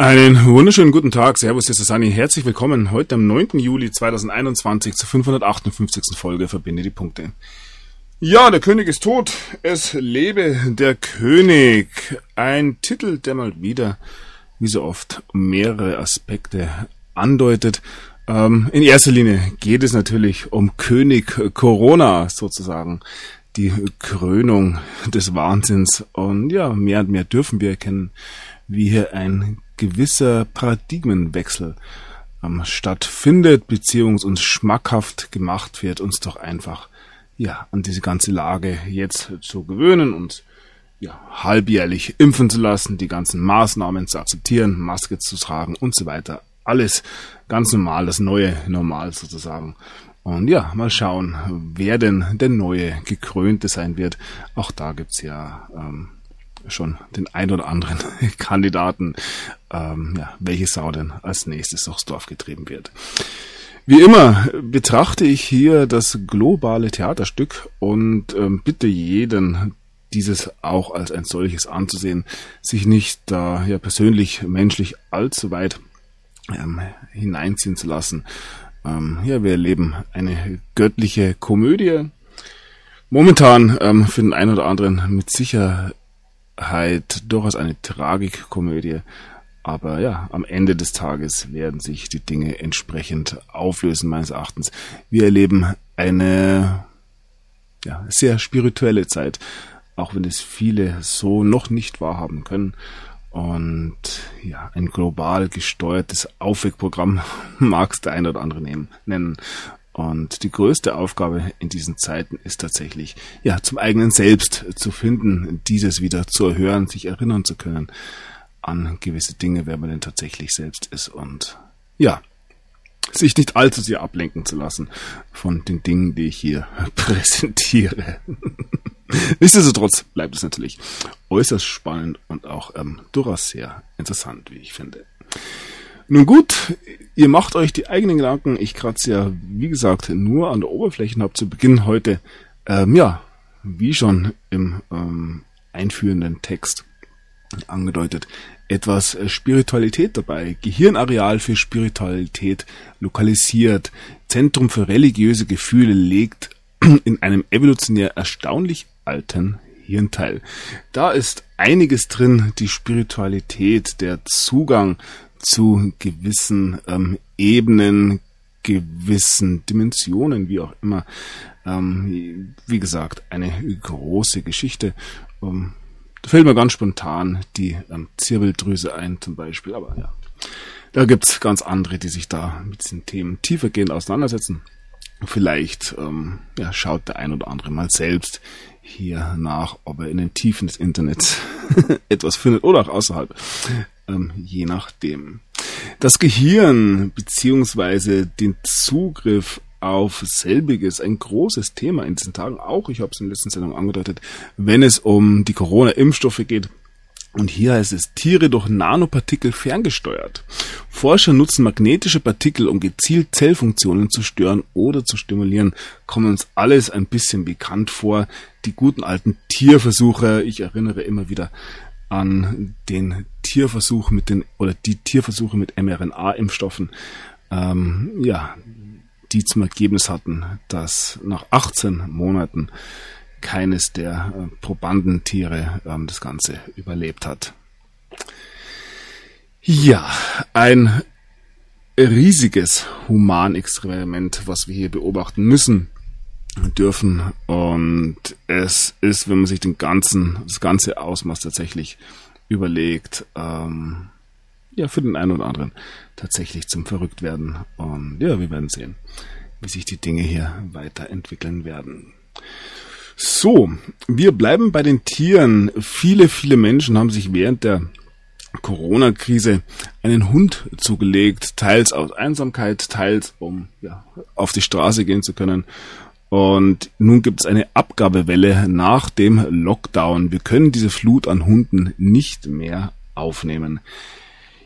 Einen wunderschönen guten Tag, Servus, hier ist Sani. Herzlich willkommen heute am 9. Juli 2021 zur 558. Folge Verbinde die Punkte. Ja, der König ist tot. Es lebe der König. Ein Titel, der mal wieder, wie so oft, mehrere Aspekte andeutet. Ähm, in erster Linie geht es natürlich um König Corona sozusagen. Die Krönung des Wahnsinns. Und ja, mehr und mehr dürfen wir erkennen, wie hier ein gewisser Paradigmenwechsel ähm, stattfindet, beziehungsweise uns schmackhaft gemacht wird, uns doch einfach ja an diese ganze Lage jetzt zu gewöhnen und ja, halbjährlich impfen zu lassen, die ganzen Maßnahmen zu akzeptieren, Maske zu tragen und so weiter. Alles ganz normal, das neue Normal sozusagen. Und ja, mal schauen, wer denn der neue Gekrönte sein wird. Auch da gibt's ja ähm, schon den ein oder anderen Kandidaten, ähm, ja, welche Sau denn als nächstes aufs Dorf getrieben wird. Wie immer betrachte ich hier das globale Theaterstück und ähm, bitte jeden, dieses auch als ein solches anzusehen, sich nicht da ja persönlich, menschlich allzu weit ähm, hineinziehen zu lassen. Ähm, ja, wir erleben eine göttliche Komödie. Momentan ähm, für den einen oder anderen mit Sicherheit durchaus eine Tragikkomödie. Aber ja, am Ende des Tages werden sich die Dinge entsprechend auflösen, meines Erachtens. Wir erleben eine ja, sehr spirituelle Zeit, auch wenn es viele so noch nicht wahrhaben können. Und ja, ein global gesteuertes Aufweckprogramm mag es der eine oder andere nehmen, nennen. Und die größte Aufgabe in diesen Zeiten ist tatsächlich, ja, zum eigenen Selbst zu finden, dieses wieder zu erhören, sich erinnern zu können an gewisse Dinge, wer man denn tatsächlich selbst ist und ja, sich nicht allzu sehr ablenken zu lassen von den Dingen, die ich hier präsentiere. Nichtsdestotrotz bleibt es natürlich äußerst spannend und auch ähm, durchaus sehr interessant, wie ich finde. Nun gut, ihr macht euch die eigenen Gedanken. Ich kratze ja, wie gesagt, nur an der Oberfläche und habe zu Beginn heute, ähm, ja, wie schon im ähm, einführenden Text angedeutet, etwas äh, Spiritualität dabei. Gehirnareal für Spiritualität lokalisiert. Zentrum für religiöse Gefühle legt in einem evolutionär erstaunlich alten Hirnteil. Da ist einiges drin, die Spiritualität, der Zugang zu gewissen ähm, Ebenen, gewissen Dimensionen, wie auch immer. Ähm, wie gesagt, eine große Geschichte. Ähm, da fällt mir ganz spontan die ähm, Zirbeldrüse ein zum Beispiel, aber ja. Da gibt's ganz andere, die sich da mit diesen Themen tiefergehend auseinandersetzen. Vielleicht ähm, ja, schaut der ein oder andere mal selbst hier nach, ob er in den Tiefen des Internets etwas findet oder auch außerhalb, ähm, je nachdem. Das Gehirn beziehungsweise den Zugriff auf selbiges ein großes Thema in diesen Tagen auch. Ich habe es in der letzten Sendung angedeutet, wenn es um die Corona-Impfstoffe geht. Und hier heißt es Tiere durch Nanopartikel ferngesteuert. Forscher nutzen magnetische Partikel, um gezielt Zellfunktionen zu stören oder zu stimulieren. Kommen uns alles ein bisschen bekannt vor. Die guten alten Tierversuche, ich erinnere immer wieder an den Tierversuch mit den oder die Tierversuche mit mRNA-Impfstoffen. Ähm, ja, die zum Ergebnis hatten, dass nach 18 Monaten keines der äh, Probandentiere ähm, das Ganze überlebt hat. Ja, ein riesiges Humanexperiment, was wir hier beobachten müssen dürfen. Und es ist, wenn man sich den ganzen, das ganze Ausmaß tatsächlich überlegt, ähm, ja, für den einen oder anderen tatsächlich zum Verrücktwerden. Und ja, wir werden sehen, wie sich die Dinge hier weiterentwickeln werden. So, wir bleiben bei den Tieren. Viele, viele Menschen haben sich während der Corona-Krise einen Hund zugelegt, teils aus Einsamkeit, teils um ja, auf die Straße gehen zu können. Und nun gibt es eine Abgabewelle nach dem Lockdown. Wir können diese Flut an Hunden nicht mehr aufnehmen.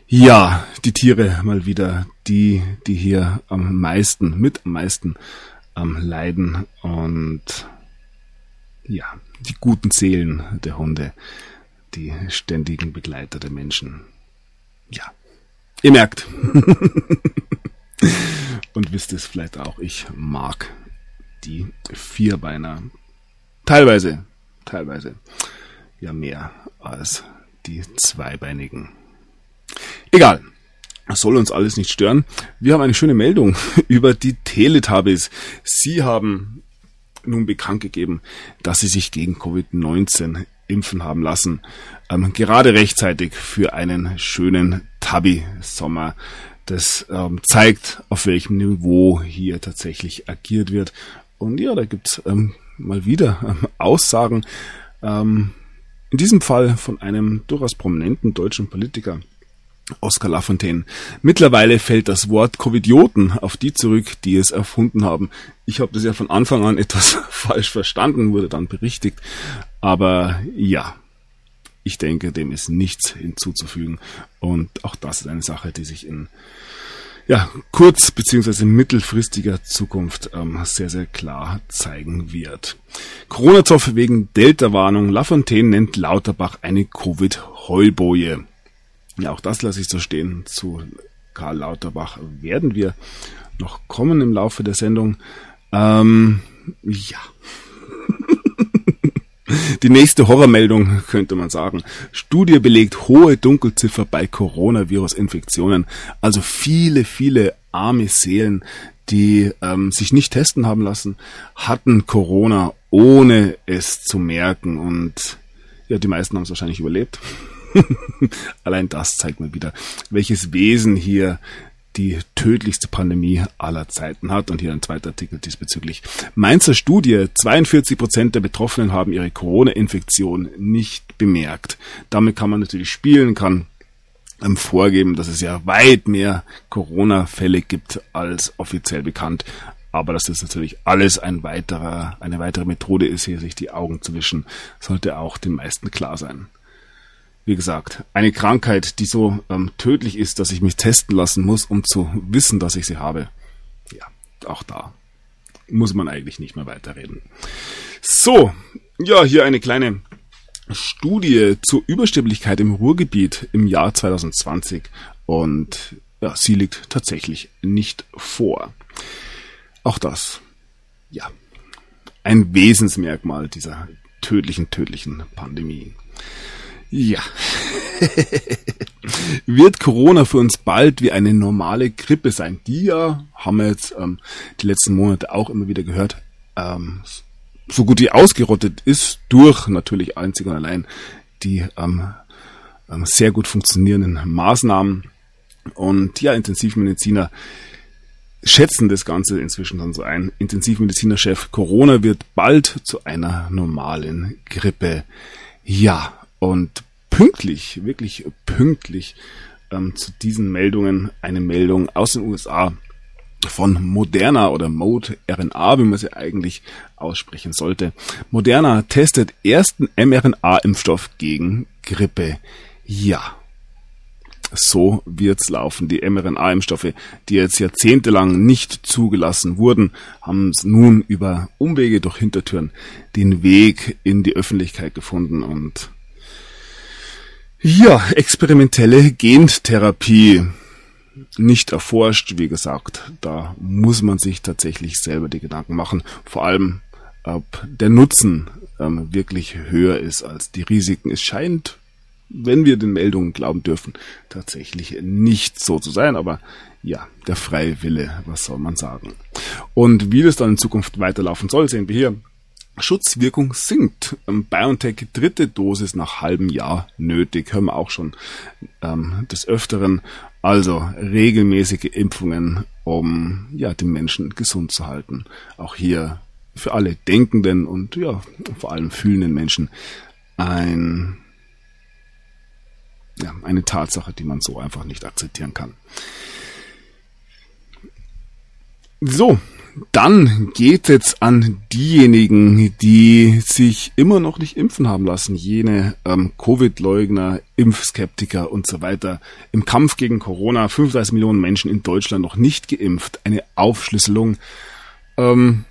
Ja, die Tiere mal wieder, die, die hier am meisten, mit am meisten ähm, leiden und ja, die guten Seelen der Hunde, die ständigen Begleiter der Menschen. Ja, Ihr merkt. Und wisst es vielleicht auch, ich mag die Vierbeiner. Teilweise, teilweise ja mehr als die Zweibeinigen. Egal. Das soll uns alles nicht stören. Wir haben eine schöne Meldung über die Teletubbies. Sie haben nun bekannt gegeben, dass sie sich gegen Covid-19 impfen haben lassen. Ähm, gerade rechtzeitig für einen schönen Tabby-Sommer. Das ähm, zeigt, auf welchem Niveau hier tatsächlich agiert wird. Und ja, da gibt's ähm, mal wieder ähm, Aussagen. Ähm, in diesem Fall von einem durchaus prominenten deutschen Politiker. Oskar Lafontaine. Mittlerweile fällt das Wort Covidioten auf die zurück, die es erfunden haben. Ich habe das ja von Anfang an etwas falsch verstanden, wurde dann berichtigt. Aber ja, ich denke, dem ist nichts hinzuzufügen. Und auch das ist eine Sache, die sich in ja, kurz- bzw. mittelfristiger Zukunft ähm, sehr, sehr klar zeigen wird. Corona-Zoff wegen Delta-Warnung. Lafontaine nennt Lauterbach eine Covid-Heulboje. Ja, auch das lasse ich so stehen. Zu Karl Lauterbach werden wir noch kommen im Laufe der Sendung. Ähm, ja. Die nächste Horrormeldung könnte man sagen. Studie belegt hohe Dunkelziffer bei Coronavirus-Infektionen. Also viele, viele arme Seelen, die ähm, sich nicht testen haben lassen, hatten Corona, ohne es zu merken. Und ja, die meisten haben es wahrscheinlich überlebt. Allein das zeigt mir wieder, welches Wesen hier die tödlichste Pandemie aller Zeiten hat. Und hier ein zweiter Artikel diesbezüglich. Mainzer Studie, 42 Prozent der Betroffenen haben ihre Corona-Infektion nicht bemerkt. Damit kann man natürlich spielen, kann ähm, vorgeben, dass es ja weit mehr Corona-Fälle gibt als offiziell bekannt. Aber dass das natürlich alles ein weiterer, eine weitere Methode ist, hier sich die Augen zu wischen, sollte auch den meisten klar sein wie gesagt, eine Krankheit, die so ähm, tödlich ist, dass ich mich testen lassen muss, um zu wissen, dass ich sie habe. Ja, auch da muss man eigentlich nicht mehr weiterreden. So, ja, hier eine kleine Studie zur Übersterblichkeit im Ruhrgebiet im Jahr 2020 und ja, sie liegt tatsächlich nicht vor. Auch das, ja, ein Wesensmerkmal dieser tödlichen, tödlichen Pandemie. Ja. Wird Corona für uns bald wie eine normale Grippe sein? Die ja, haben wir jetzt ähm, die letzten Monate auch immer wieder gehört, ähm, so gut wie ausgerottet ist durch natürlich einzig und allein die ähm, ähm, sehr gut funktionierenden Maßnahmen. Und ja, Intensivmediziner schätzen das Ganze inzwischen dann so ein. Intensivmedizinerchef Corona wird bald zu einer normalen Grippe. Ja, und pünktlich, wirklich pünktlich ähm, zu diesen Meldungen eine Meldung aus den USA von Moderna oder Mode RNA, wie man sie eigentlich aussprechen sollte. Moderna testet ersten mRNA-Impfstoff gegen Grippe. Ja, so wird's laufen. Die mRNA-Impfstoffe, die jetzt jahrzehntelang nicht zugelassen wurden, haben nun über Umwege durch Hintertüren den Weg in die Öffentlichkeit gefunden und ja, experimentelle Gentherapie. Nicht erforscht, wie gesagt. Da muss man sich tatsächlich selber die Gedanken machen. Vor allem, ob der Nutzen ähm, wirklich höher ist als die Risiken. Es scheint, wenn wir den Meldungen glauben dürfen, tatsächlich nicht so zu sein. Aber ja, der freie Wille, was soll man sagen? Und wie das dann in Zukunft weiterlaufen soll, sehen wir hier Schutzwirkung sinkt. Ähm, BioNTech dritte Dosis nach halbem Jahr nötig. Hören wir auch schon ähm, des Öfteren. Also regelmäßige Impfungen, um ja den Menschen gesund zu halten. Auch hier für alle denkenden und ja vor allem fühlenden Menschen ein ja, eine Tatsache, die man so einfach nicht akzeptieren kann. So, dann geht es an diejenigen, die sich immer noch nicht impfen haben lassen, jene ähm, Covid-Leugner, Impfskeptiker und so weiter. Im Kampf gegen Corona 35 Millionen Menschen in Deutschland noch nicht geimpft. Eine Aufschlüsselung. Ähm,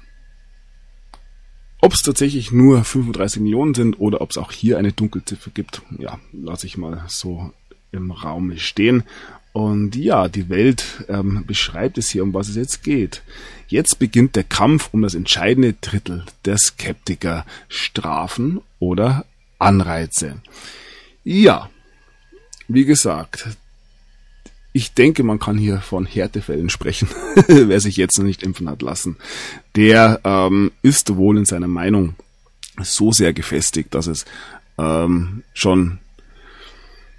ob es tatsächlich nur 35 Millionen sind oder ob es auch hier eine Dunkelziffer gibt, ja, lasse ich mal so im Raum stehen. Und ja, die Welt ähm, beschreibt es hier, um was es jetzt geht. Jetzt beginnt der Kampf um das entscheidende Drittel der Skeptiker. Strafen oder Anreize. Ja, wie gesagt, ich denke, man kann hier von Härtefällen sprechen. Wer sich jetzt noch nicht impfen hat lassen, der ähm, ist wohl in seiner Meinung so sehr gefestigt, dass es ähm, schon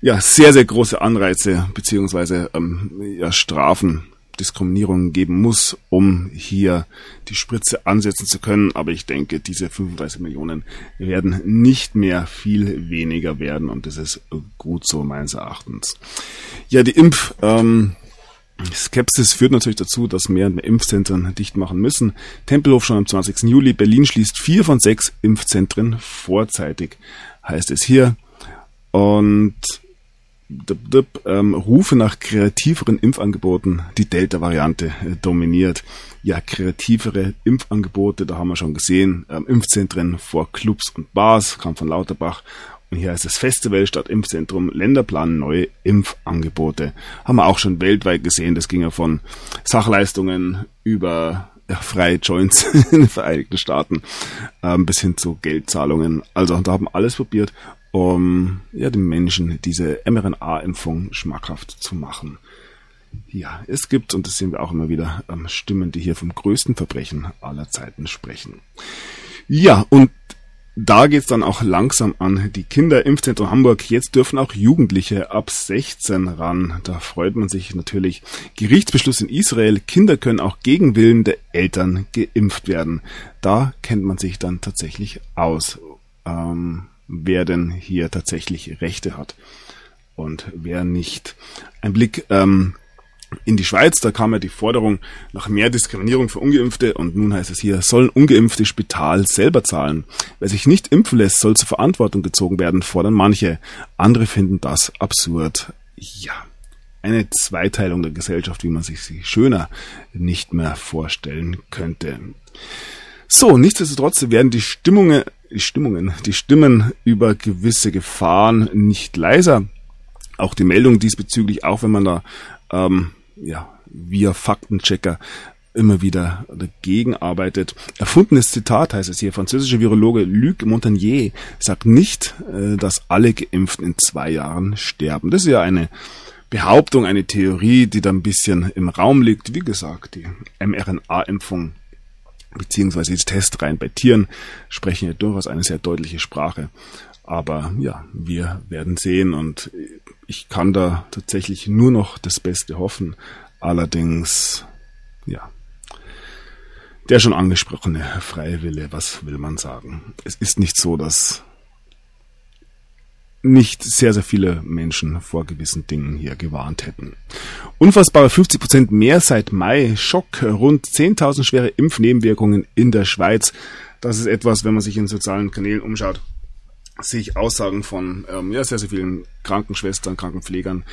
ja, sehr, sehr große Anreize beziehungsweise ähm, ja, Strafen, Diskriminierungen geben muss, um hier die Spritze ansetzen zu können. Aber ich denke, diese 35 Millionen werden nicht mehr viel weniger werden und das ist gut so meines Erachtens. Ja, die Impf... Ähm, Skepsis führt natürlich dazu, dass mehr und mehr Impfzentren dicht machen müssen. Tempelhof schon am 20. Juli. Berlin schließt vier von sechs Impfzentren vorzeitig, heißt es hier. Und dip, dip, ähm, Rufe nach kreativeren Impfangeboten, die Delta-Variante äh, dominiert. Ja, kreativere Impfangebote, da haben wir schon gesehen, ähm, Impfzentren vor Clubs und Bars, kam von Lauterbach. Und hier heißt es Festival statt Impfzentrum, Länderplan neue Impfangebote. Haben wir auch schon weltweit gesehen, das ging ja von Sachleistungen über ja, freie Joints in den Vereinigten Staaten ähm, bis hin zu Geldzahlungen. Also da haben alles probiert um ja, den Menschen diese mRNA-Impfung schmackhaft zu machen. Ja, es gibt, und das sehen wir auch immer wieder, ähm, Stimmen, die hier vom größten Verbrechen aller Zeiten sprechen. Ja, und da geht's dann auch langsam an die Kinderimpfzentrum Hamburg. Jetzt dürfen auch Jugendliche ab 16 ran. Da freut man sich natürlich. Gerichtsbeschluss in Israel. Kinder können auch gegen Willen der Eltern geimpft werden. Da kennt man sich dann tatsächlich aus. Ähm, wer denn hier tatsächlich Rechte hat und wer nicht. Ein Blick ähm, in die Schweiz, da kam ja die Forderung nach mehr Diskriminierung für Ungeimpfte und nun heißt es hier, sollen Ungeimpfte Spital selber zahlen. Wer sich nicht impfen lässt, soll zur Verantwortung gezogen werden, fordern manche. Andere finden das absurd. Ja, eine Zweiteilung der Gesellschaft, wie man sich sie schöner nicht mehr vorstellen könnte. So, nichtsdestotrotz werden die Stimmungen, Stimmungen, die Stimmen über gewisse Gefahren nicht leiser. Auch die Meldung diesbezüglich, auch wenn man da ähm, ja, via Faktenchecker immer wieder dagegen arbeitet. Erfundenes Zitat heißt es hier. Französischer Virologe Luc Montagnier sagt nicht, äh, dass alle Geimpften in zwei Jahren sterben. Das ist ja eine Behauptung, eine Theorie, die da ein bisschen im Raum liegt. Wie gesagt, die mRNA-Impfung beziehungsweise die Testreihen bei Tieren sprechen ja durchaus eine sehr deutliche Sprache. Aber ja, wir werden sehen und ich kann da tatsächlich nur noch das Beste hoffen. Allerdings, ja, der schon angesprochene freie Wille, was will man sagen? Es ist nicht so, dass nicht sehr, sehr viele Menschen vor gewissen Dingen hier gewarnt hätten. Unfassbare 50 Prozent mehr seit Mai. Schock. Rund 10.000 schwere Impfnebenwirkungen in der Schweiz. Das ist etwas, wenn man sich in sozialen Kanälen umschaut, sehe ich Aussagen von ähm, ja, sehr, sehr vielen Krankenschwestern, Krankenpflegern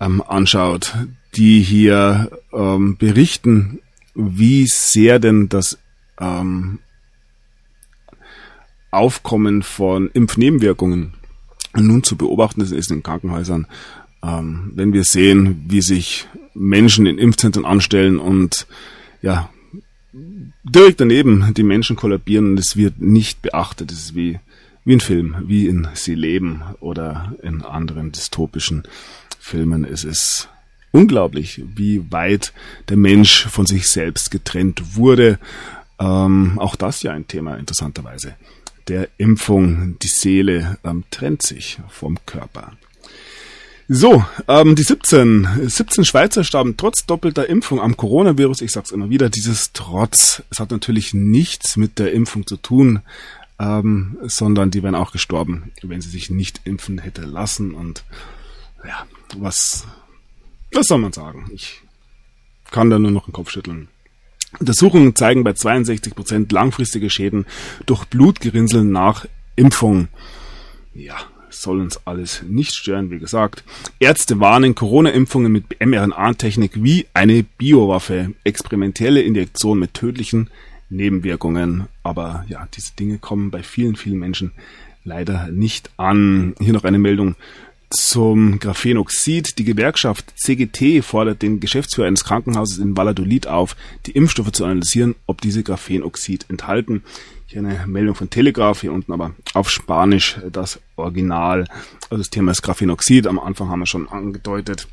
ähm, anschaut, die hier ähm, berichten, wie sehr denn das ähm, Aufkommen von Impfnebenwirkungen nun zu beobachten ist, ist in Krankenhäusern, ähm, wenn wir sehen, wie sich Menschen in Impfzentren anstellen und ja, direkt daneben die Menschen kollabieren, das wird nicht beachtet. Das ist wie, wie ein Film, wie in Sie leben oder in anderen dystopischen Filmen. Es ist unglaublich, wie weit der Mensch von sich selbst getrennt wurde. Ähm, auch das ja ein Thema interessanterweise der Impfung. Die Seele ähm, trennt sich vom Körper. So, ähm, die 17, 17 Schweizer starben trotz doppelter Impfung am Coronavirus. Ich sag's immer wieder, dieses Trotz, es hat natürlich nichts mit der Impfung zu tun, ähm, sondern die wären auch gestorben, wenn sie sich nicht impfen hätte lassen. Und ja, was, was soll man sagen? Ich kann da nur noch den Kopf schütteln. Untersuchungen zeigen bei 62 Prozent langfristige Schäden durch Blutgerinnsel nach Impfung. Ja, soll uns alles nicht stören, wie gesagt. Ärzte warnen Corona-Impfungen mit mRNA-Technik wie eine Biowaffe. Experimentelle Injektion mit tödlichen Nebenwirkungen. Aber ja, diese Dinge kommen bei vielen, vielen Menschen leider nicht an. Hier noch eine Meldung zum Graphenoxid. Die Gewerkschaft CGT fordert den Geschäftsführer eines Krankenhauses in Valladolid auf, die Impfstoffe zu analysieren, ob diese Graphenoxid enthalten. Hier eine Meldung von Telegraph, hier unten aber auf Spanisch das Original. Also das Thema ist Graphenoxid. Am Anfang haben wir schon angedeutet.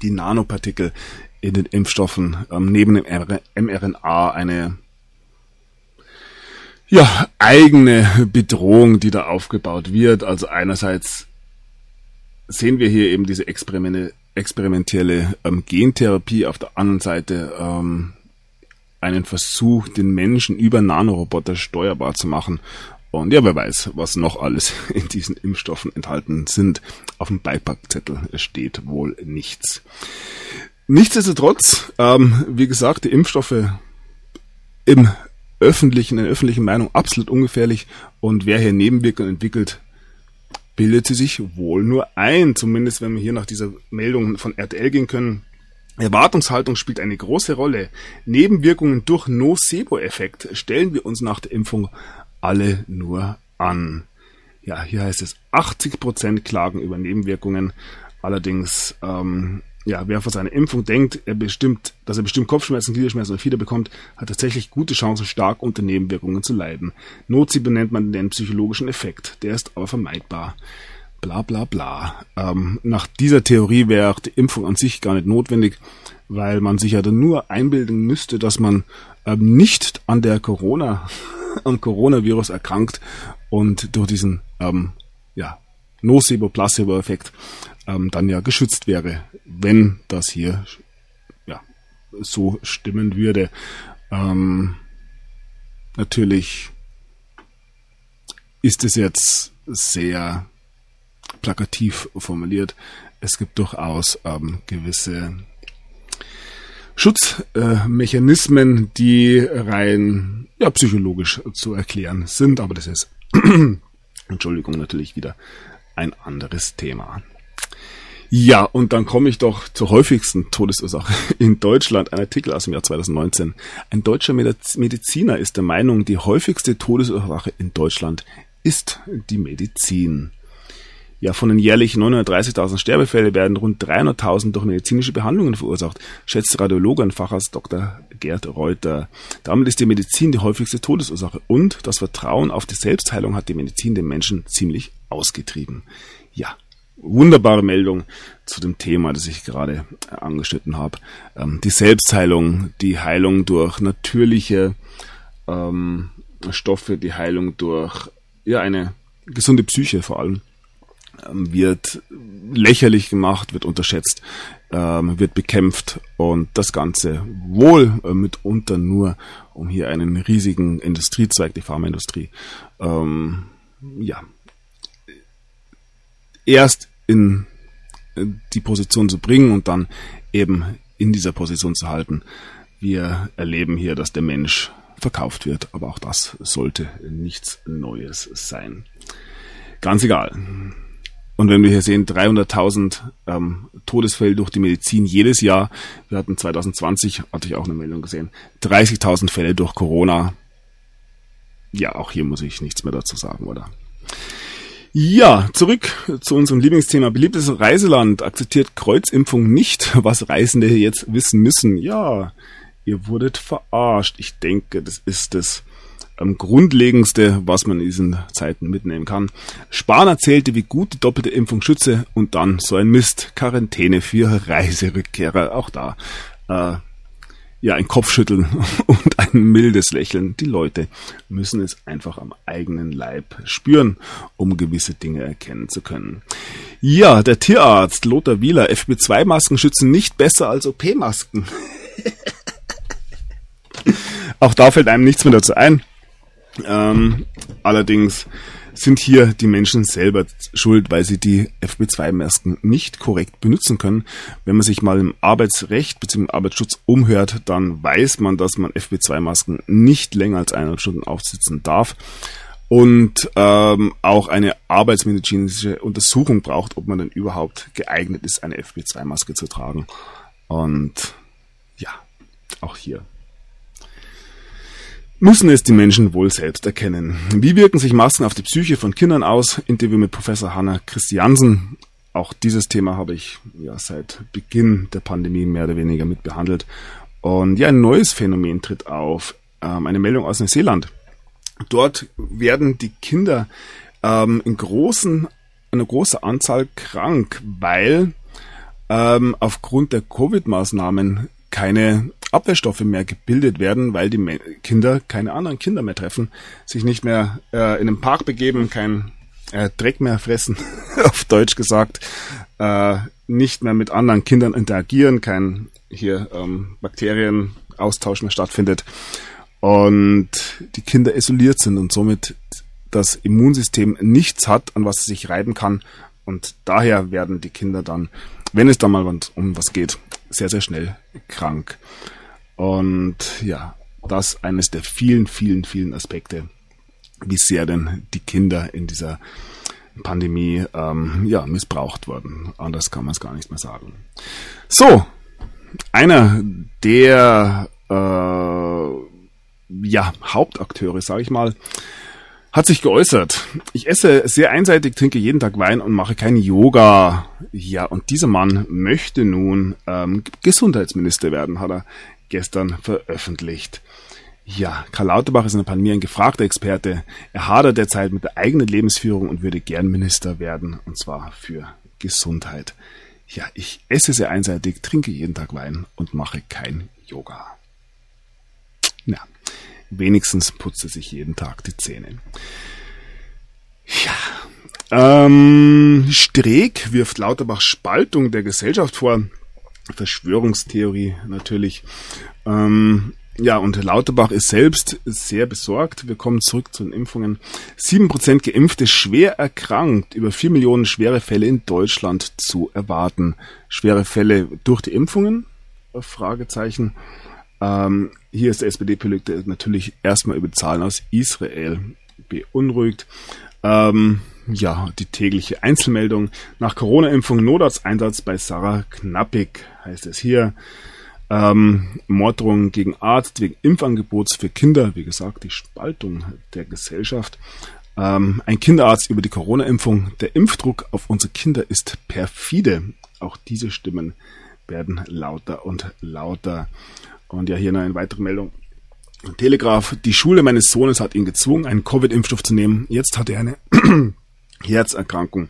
Die Nanopartikel in den Impfstoffen ähm, neben dem mRNA eine ja, eigene Bedrohung, die da aufgebaut wird. Also einerseits sehen wir hier eben diese Experimente, experimentelle ähm, Gentherapie, auf der anderen Seite ähm, einen Versuch, den Menschen über Nanoroboter steuerbar zu machen. Und ja, wer weiß, was noch alles in diesen Impfstoffen enthalten sind. Auf dem Beipackzettel steht wohl nichts. Nichtsdestotrotz, ähm, wie gesagt, die Impfstoffe im öffentlichen, in der öffentlichen Meinung absolut ungefährlich und wer hier Nebenwirkungen entwickelt, bildet sie sich wohl nur ein, zumindest wenn wir hier nach dieser Meldung von RTL gehen können. Erwartungshaltung spielt eine große Rolle. Nebenwirkungen durch Nocebo-Effekt stellen wir uns nach der Impfung alle nur an. Ja, hier heißt es 80% klagen über Nebenwirkungen. Allerdings ähm, ja, wer vor seiner Impfung denkt, er bestimmt, dass er bestimmt Kopfschmerzen, Gliederschmerzen oder Fieber bekommt, hat tatsächlich gute Chancen, stark unter Nebenwirkungen zu leiden. Nocebo nennt man den psychologischen Effekt. Der ist aber vermeidbar. Bla bla bla. Ähm, nach dieser Theorie wäre die Impfung an sich gar nicht notwendig, weil man sich ja dann nur einbilden müsste, dass man ähm, nicht an der Corona, am Coronavirus erkrankt und durch diesen ähm, ja, Nocebo-Placebo-Effekt ähm, dann ja geschützt wäre, wenn das hier ja, so stimmen würde. Ähm, natürlich ist es jetzt sehr plakativ formuliert. Es gibt durchaus ähm, gewisse Schutzmechanismen, äh, die rein ja, psychologisch zu erklären sind, aber das ist Entschuldigung natürlich wieder ein anderes Thema. Ja, und dann komme ich doch zur häufigsten Todesursache in Deutschland. Ein Artikel aus dem Jahr 2019. Ein deutscher Mediziner ist der Meinung, die häufigste Todesursache in Deutschland ist die Medizin. Ja, von den jährlich 930.000 Sterbefällen werden rund 300.000 durch medizinische Behandlungen verursacht, schätzt Radiologe und Facharzt Dr. Gerd Reuter. Damit ist die Medizin die häufigste Todesursache und das Vertrauen auf die Selbstheilung hat die Medizin den Menschen ziemlich ausgetrieben. Ja, wunderbare Meldung zu dem Thema, das ich gerade angeschnitten habe. Ähm, die Selbstheilung, die Heilung durch natürliche ähm, Stoffe, die Heilung durch ja eine gesunde Psyche vor allem wird lächerlich gemacht, wird unterschätzt, ähm, wird bekämpft und das Ganze wohl äh, mitunter nur, um hier einen riesigen Industriezweig, die Pharmaindustrie, ähm, ja, erst in die Position zu bringen und dann eben in dieser Position zu halten. Wir erleben hier, dass der Mensch verkauft wird, aber auch das sollte nichts Neues sein. Ganz egal. Und wenn wir hier sehen, 300.000 ähm, Todesfälle durch die Medizin jedes Jahr. Wir hatten 2020, hatte ich auch eine Meldung gesehen, 30.000 Fälle durch Corona. Ja, auch hier muss ich nichts mehr dazu sagen, oder? Ja, zurück zu unserem Lieblingsthema. Beliebtes Reiseland akzeptiert Kreuzimpfung nicht, was Reisende jetzt wissen müssen. Ja, ihr wurdet verarscht. Ich denke, das ist das ähm, Grundlegendste, was man in diesen Zeiten mitnehmen kann. Spahn erzählte, wie gut die doppelte Impfung schütze und dann so ein Mist. Quarantäne für Reiserückkehrer. Auch da. Äh, ja, ein Kopfschütteln und ein mildes Lächeln. Die Leute müssen es einfach am eigenen Leib spüren, um gewisse Dinge erkennen zu können. Ja, der Tierarzt Lothar Wieler, FB2-Masken schützen nicht besser als OP-Masken. Auch da fällt einem nichts mehr dazu ein. Ähm, allerdings sind hier die Menschen selber schuld, weil sie die FB2-Masken nicht korrekt benutzen können. Wenn man sich mal im Arbeitsrecht bzw. Arbeitsschutz umhört, dann weiß man, dass man FB2-Masken nicht länger als eineinhalb Stunden aufsitzen darf und ähm, auch eine arbeitsmedizinische Untersuchung braucht, ob man denn überhaupt geeignet ist, eine FB2-Maske zu tragen. Und ja, auch hier müssen es die Menschen wohl selbst erkennen. Wie wirken sich Masken auf die Psyche von Kindern aus? Interview mit Professor Hanna Christiansen. auch dieses Thema habe ich ja seit Beginn der Pandemie mehr oder weniger mit behandelt. Und ja, ein neues Phänomen tritt auf. Ähm, eine Meldung aus Neuseeland. Dort werden die Kinder ähm, in großen, eine große Anzahl krank, weil ähm, aufgrund der Covid-Maßnahmen keine Abwehrstoffe mehr gebildet werden, weil die Kinder keine anderen Kinder mehr treffen, sich nicht mehr äh, in den Park begeben, kein äh, Dreck mehr fressen, auf Deutsch gesagt, äh, nicht mehr mit anderen Kindern interagieren, kein hier ähm, Bakterienaustausch mehr stattfindet und die Kinder isoliert sind und somit das Immunsystem nichts hat, an was es sich reiben kann und daher werden die Kinder dann, wenn es dann mal um was geht, sehr, sehr schnell krank. Und ja, das eines der vielen, vielen, vielen Aspekte, wie sehr denn die Kinder in dieser Pandemie ähm, ja, missbraucht wurden. Anders kann man es gar nicht mehr sagen. So, einer der äh, ja, Hauptakteure, sage ich mal, hat sich geäußert. Ich esse sehr einseitig, trinke jeden Tag Wein und mache kein Yoga. Ja, und dieser Mann möchte nun ähm, Gesundheitsminister werden, hat er gestern veröffentlicht. Ja, Karl Lauterbach ist in der Pandemie ein gefragter Experte. Er hadert derzeit mit der eigenen Lebensführung und würde gern Minister werden, und zwar für Gesundheit. Ja, ich esse sehr einseitig, trinke jeden Tag Wein und mache kein Yoga. Ja, wenigstens putzt er sich jeden Tag die Zähne. Ja, ähm, Streeck wirft Lauterbach Spaltung der Gesellschaft vor. Verschwörungstheorie natürlich. Ähm, ja, und Lauterbach ist selbst sehr besorgt. Wir kommen zurück zu den Impfungen. Sieben Prozent Geimpfte schwer erkrankt, über vier Millionen schwere Fälle in Deutschland zu erwarten. Schwere Fälle durch die Impfungen? Fragezeichen. Ähm, hier ist der SPD-Politiker natürlich erstmal über Zahlen aus Israel beunruhigt. Ähm, ja, die tägliche Einzelmeldung. Nach Corona-Impfung Notarzteinsatz bei Sarah Knappig heißt es hier ähm, Morddrohungen gegen Arzt wegen Impfangebots für Kinder, wie gesagt, die Spaltung der Gesellschaft. Ähm, ein Kinderarzt über die Corona-Impfung. Der Impfdruck auf unsere Kinder ist perfide. Auch diese Stimmen werden lauter und lauter. Und ja, hier noch eine weitere Meldung. Telegraph, die Schule meines Sohnes hat ihn gezwungen, einen Covid-Impfstoff zu nehmen. Jetzt hat er eine Herzerkrankung.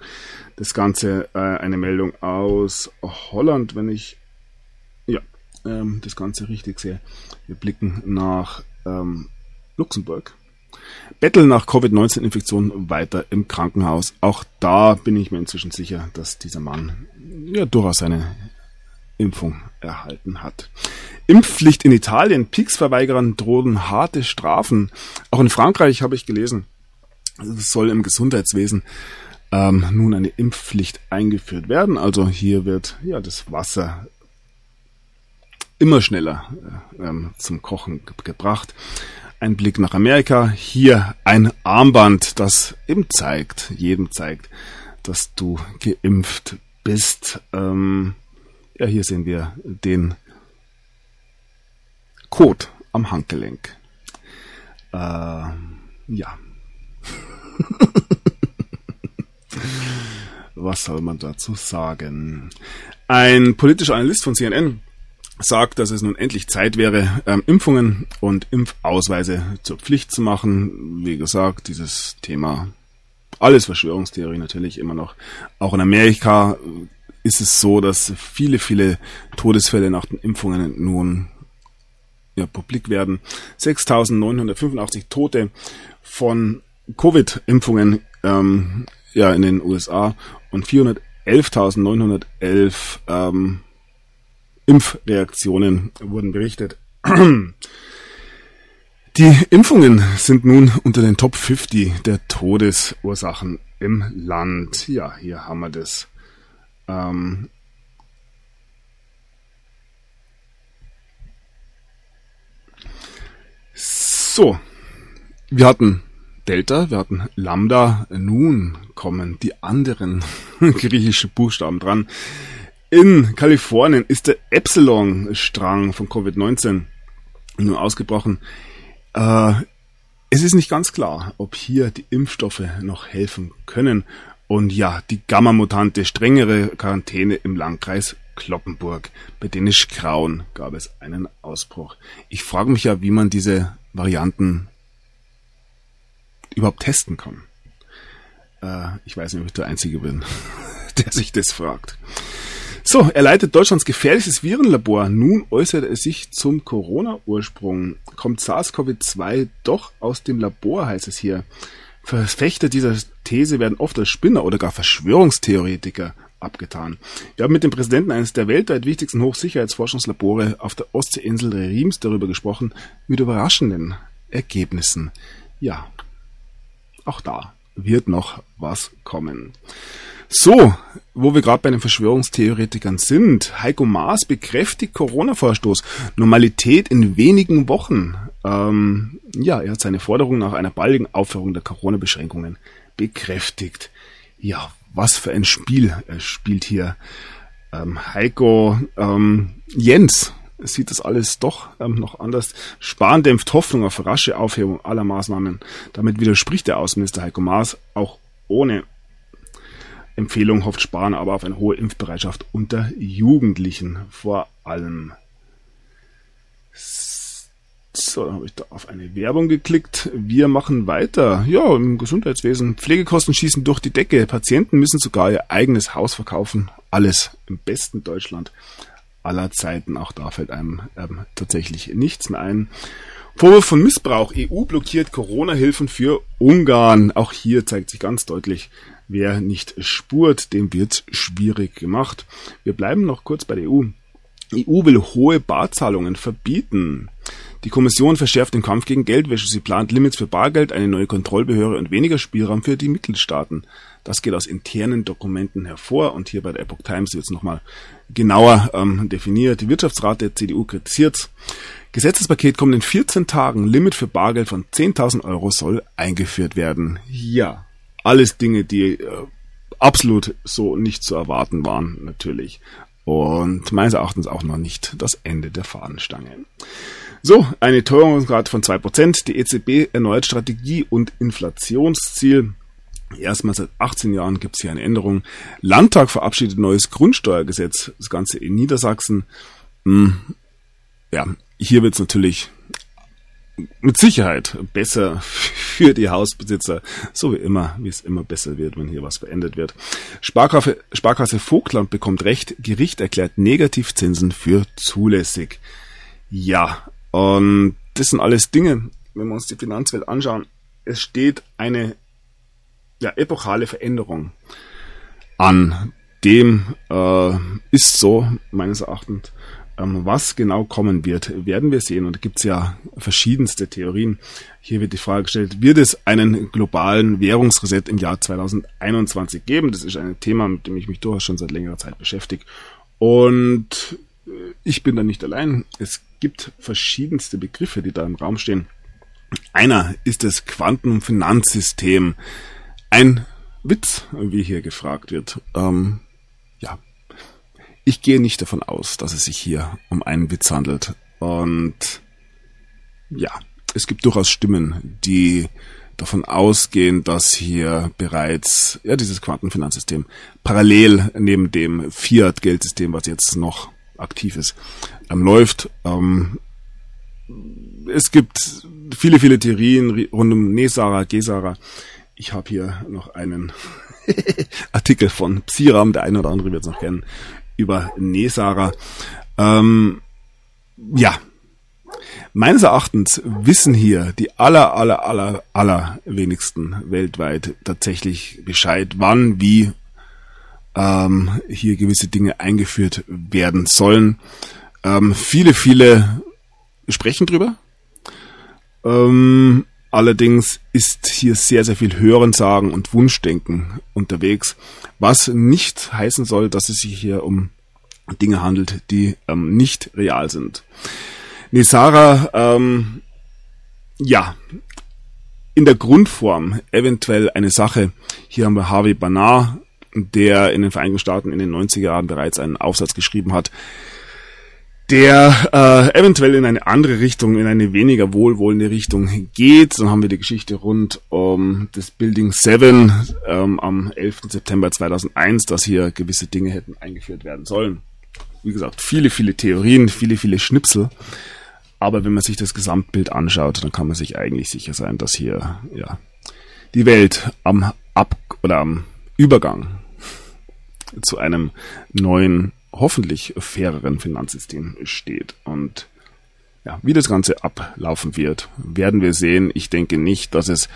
Das Ganze äh, eine Meldung aus Holland, wenn ich ähm, das Ganze richtig sehe. Wir blicken nach ähm, Luxemburg. Betteln nach Covid-19-Infektion weiter im Krankenhaus. Auch da bin ich mir inzwischen sicher, dass dieser Mann ja durchaus seine Impfung erhalten hat. Impfpflicht in Italien. Pix-Verweigerern drohen harte Strafen. Auch in Frankreich habe ich gelesen, es soll im Gesundheitswesen ähm, nun eine Impfpflicht eingeführt werden. Also hier wird ja das Wasser immer schneller äh, ähm, zum Kochen ge gebracht. Ein Blick nach Amerika. Hier ein Armband, das eben zeigt, jedem zeigt, dass du geimpft bist. Ähm, ja, hier sehen wir den Code am Handgelenk. Äh, ja. Was soll man dazu sagen? Ein politischer Analyst von CNN sagt, dass es nun endlich Zeit wäre, ähm, Impfungen und Impfausweise zur Pflicht zu machen. Wie gesagt, dieses Thema, alles Verschwörungstheorie natürlich immer noch. Auch in Amerika ist es so, dass viele, viele Todesfälle nach den Impfungen nun ja, publik werden. 6.985 Tote von Covid-Impfungen ähm, ja, in den USA und 411.911 ähm, Impfreaktionen wurden berichtet. Die Impfungen sind nun unter den Top 50 der Todesursachen im Land. Ja, hier haben wir das. Ähm so, wir hatten Delta, wir hatten Lambda, nun kommen die anderen griechischen Buchstaben dran. In Kalifornien ist der Epsilon-Strang von Covid-19 nun ausgebrochen. Äh, es ist nicht ganz klar, ob hier die Impfstoffe noch helfen können Und ja, die Gamma-Mutante, strengere Quarantäne im Landkreis Kloppenburg. Bei Dänisch Krauen gab es einen Ausbruch. Ich frage mich ja, wie man diese Varianten überhaupt testen kann. Äh, ich weiß nicht, ob ich der Einzige bin, der sich das fragt. So, er leitet Deutschlands gefährlichstes Virenlabor. Nun äußert er sich zum Corona-Ursprung. Kommt SARS-CoV-2 doch aus dem Labor, heißt es hier. Verfechter dieser These werden oft als Spinner oder gar Verschwörungstheoretiker abgetan. Wir haben mit dem Präsidenten eines der weltweit wichtigsten Hochsicherheitsforschungslabore auf der Ostseeinsel Reims darüber gesprochen, mit überraschenden Ergebnissen. Ja, auch da wird noch was kommen. So, wo wir gerade bei den Verschwörungstheoretikern sind. Heiko Maas bekräftigt Corona-Vorstoß. Normalität in wenigen Wochen. Ähm, ja, er hat seine Forderung nach einer baldigen Aufhörung der Corona-Beschränkungen bekräftigt. Ja, was für ein Spiel er spielt hier. Ähm, Heiko ähm, Jens sieht das alles doch ähm, noch anders. Spahn dämpft Hoffnung auf rasche Aufhebung aller Maßnahmen. Damit widerspricht der Außenminister Heiko Maas auch ohne Empfehlung hofft Spahn aber auf eine hohe Impfbereitschaft unter Jugendlichen vor allem. So, dann habe ich da auf eine Werbung geklickt. Wir machen weiter. Ja, im Gesundheitswesen. Pflegekosten schießen durch die Decke. Patienten müssen sogar ihr eigenes Haus verkaufen. Alles im besten Deutschland aller Zeiten. Auch da fällt einem ähm, tatsächlich nichts mehr ein. Vorwurf von Missbrauch. EU blockiert Corona-Hilfen für Ungarn. Auch hier zeigt sich ganz deutlich, wer nicht spurt, dem wird schwierig gemacht. Wir bleiben noch kurz bei der EU. EU will hohe Barzahlungen verbieten. Die Kommission verschärft den Kampf gegen Geldwäsche. Sie plant Limits für Bargeld, eine neue Kontrollbehörde und weniger Spielraum für die Mitgliedstaaten. Das geht aus internen Dokumenten hervor und hier bei der Epoch Times wird es nochmal genauer ähm, definiert. Die Wirtschaftsrat der CDU kritisiert. Gesetzespaket kommt in 14 Tagen. Limit für Bargeld von 10.000 Euro soll eingeführt werden. Ja, alles Dinge, die äh, absolut so nicht zu erwarten waren, natürlich. Und meines Erachtens auch noch nicht das Ende der Fahnenstange. So, eine Teuerungsgrad von 2%. Die EZB erneuert Strategie und Inflationsziel. Erstmal seit 18 Jahren gibt es hier eine Änderung. Landtag verabschiedet neues Grundsteuergesetz. Das Ganze in Niedersachsen. Hm, ja, hier wird es natürlich mit Sicherheit besser für die Hausbesitzer, so wie immer, wie es immer besser wird, wenn hier was beendet wird. Sparkasse, Sparkasse Vogtland bekommt Recht, Gericht erklärt Negativzinsen für zulässig. Ja, und das sind alles Dinge, wenn wir uns die Finanzwelt anschauen, es steht eine ja, epochale Veränderung an. Dem äh, ist so, meines Erachtens, ähm, was genau kommen wird, werden wir sehen. Und da gibt es ja verschiedenste Theorien. Hier wird die Frage gestellt, wird es einen globalen Währungsreset im Jahr 2021 geben? Das ist ein Thema, mit dem ich mich durchaus schon seit längerer Zeit beschäftige. Und äh, ich bin da nicht allein. Es gibt verschiedenste Begriffe, die da im Raum stehen. Einer ist das Quantenfinanzsystem. Ein Witz, wie hier gefragt wird. Ähm, ja, ich gehe nicht davon aus, dass es sich hier um einen Witz handelt. Und ja, es gibt durchaus Stimmen, die davon ausgehen, dass hier bereits ja dieses Quantenfinanzsystem parallel neben dem Fiat-Geldsystem, was jetzt noch aktiv ist, ähm, läuft. Ähm, es gibt viele, viele Theorien rund um Nesara, Gesara. Ich habe hier noch einen Artikel von Psiram, der eine oder andere wird es noch kennen, über Nesara. Ähm, ja, meines Erachtens wissen hier die aller, aller, aller, aller wenigsten weltweit tatsächlich Bescheid, wann, wie ähm, hier gewisse Dinge eingeführt werden sollen. Ähm, viele, viele sprechen drüber. Ähm, allerdings ist hier sehr, sehr viel Hörensagen und Wunschdenken unterwegs, was nicht heißen soll, dass es sich hier um Dinge handelt, die ähm, nicht real sind. Nee, Sarah, ähm, ja, in der Grundform eventuell eine Sache. Hier haben wir Harvey Banar, der in den Vereinigten Staaten in den 90er Jahren bereits einen Aufsatz geschrieben hat, der äh, eventuell in eine andere Richtung, in eine weniger wohlwollende Richtung geht. Dann haben wir die Geschichte rund um das Building 7 ähm, am 11. September 2001, dass hier gewisse Dinge hätten eingeführt werden sollen. Wie gesagt, viele, viele Theorien, viele, viele Schnipsel. Aber wenn man sich das Gesamtbild anschaut, dann kann man sich eigentlich sicher sein, dass hier ja die Welt am Ab oder am Übergang zu einem neuen hoffentlich faireren Finanzsystem steht. Und ja, wie das Ganze ablaufen wird, werden wir sehen. Ich denke nicht, dass es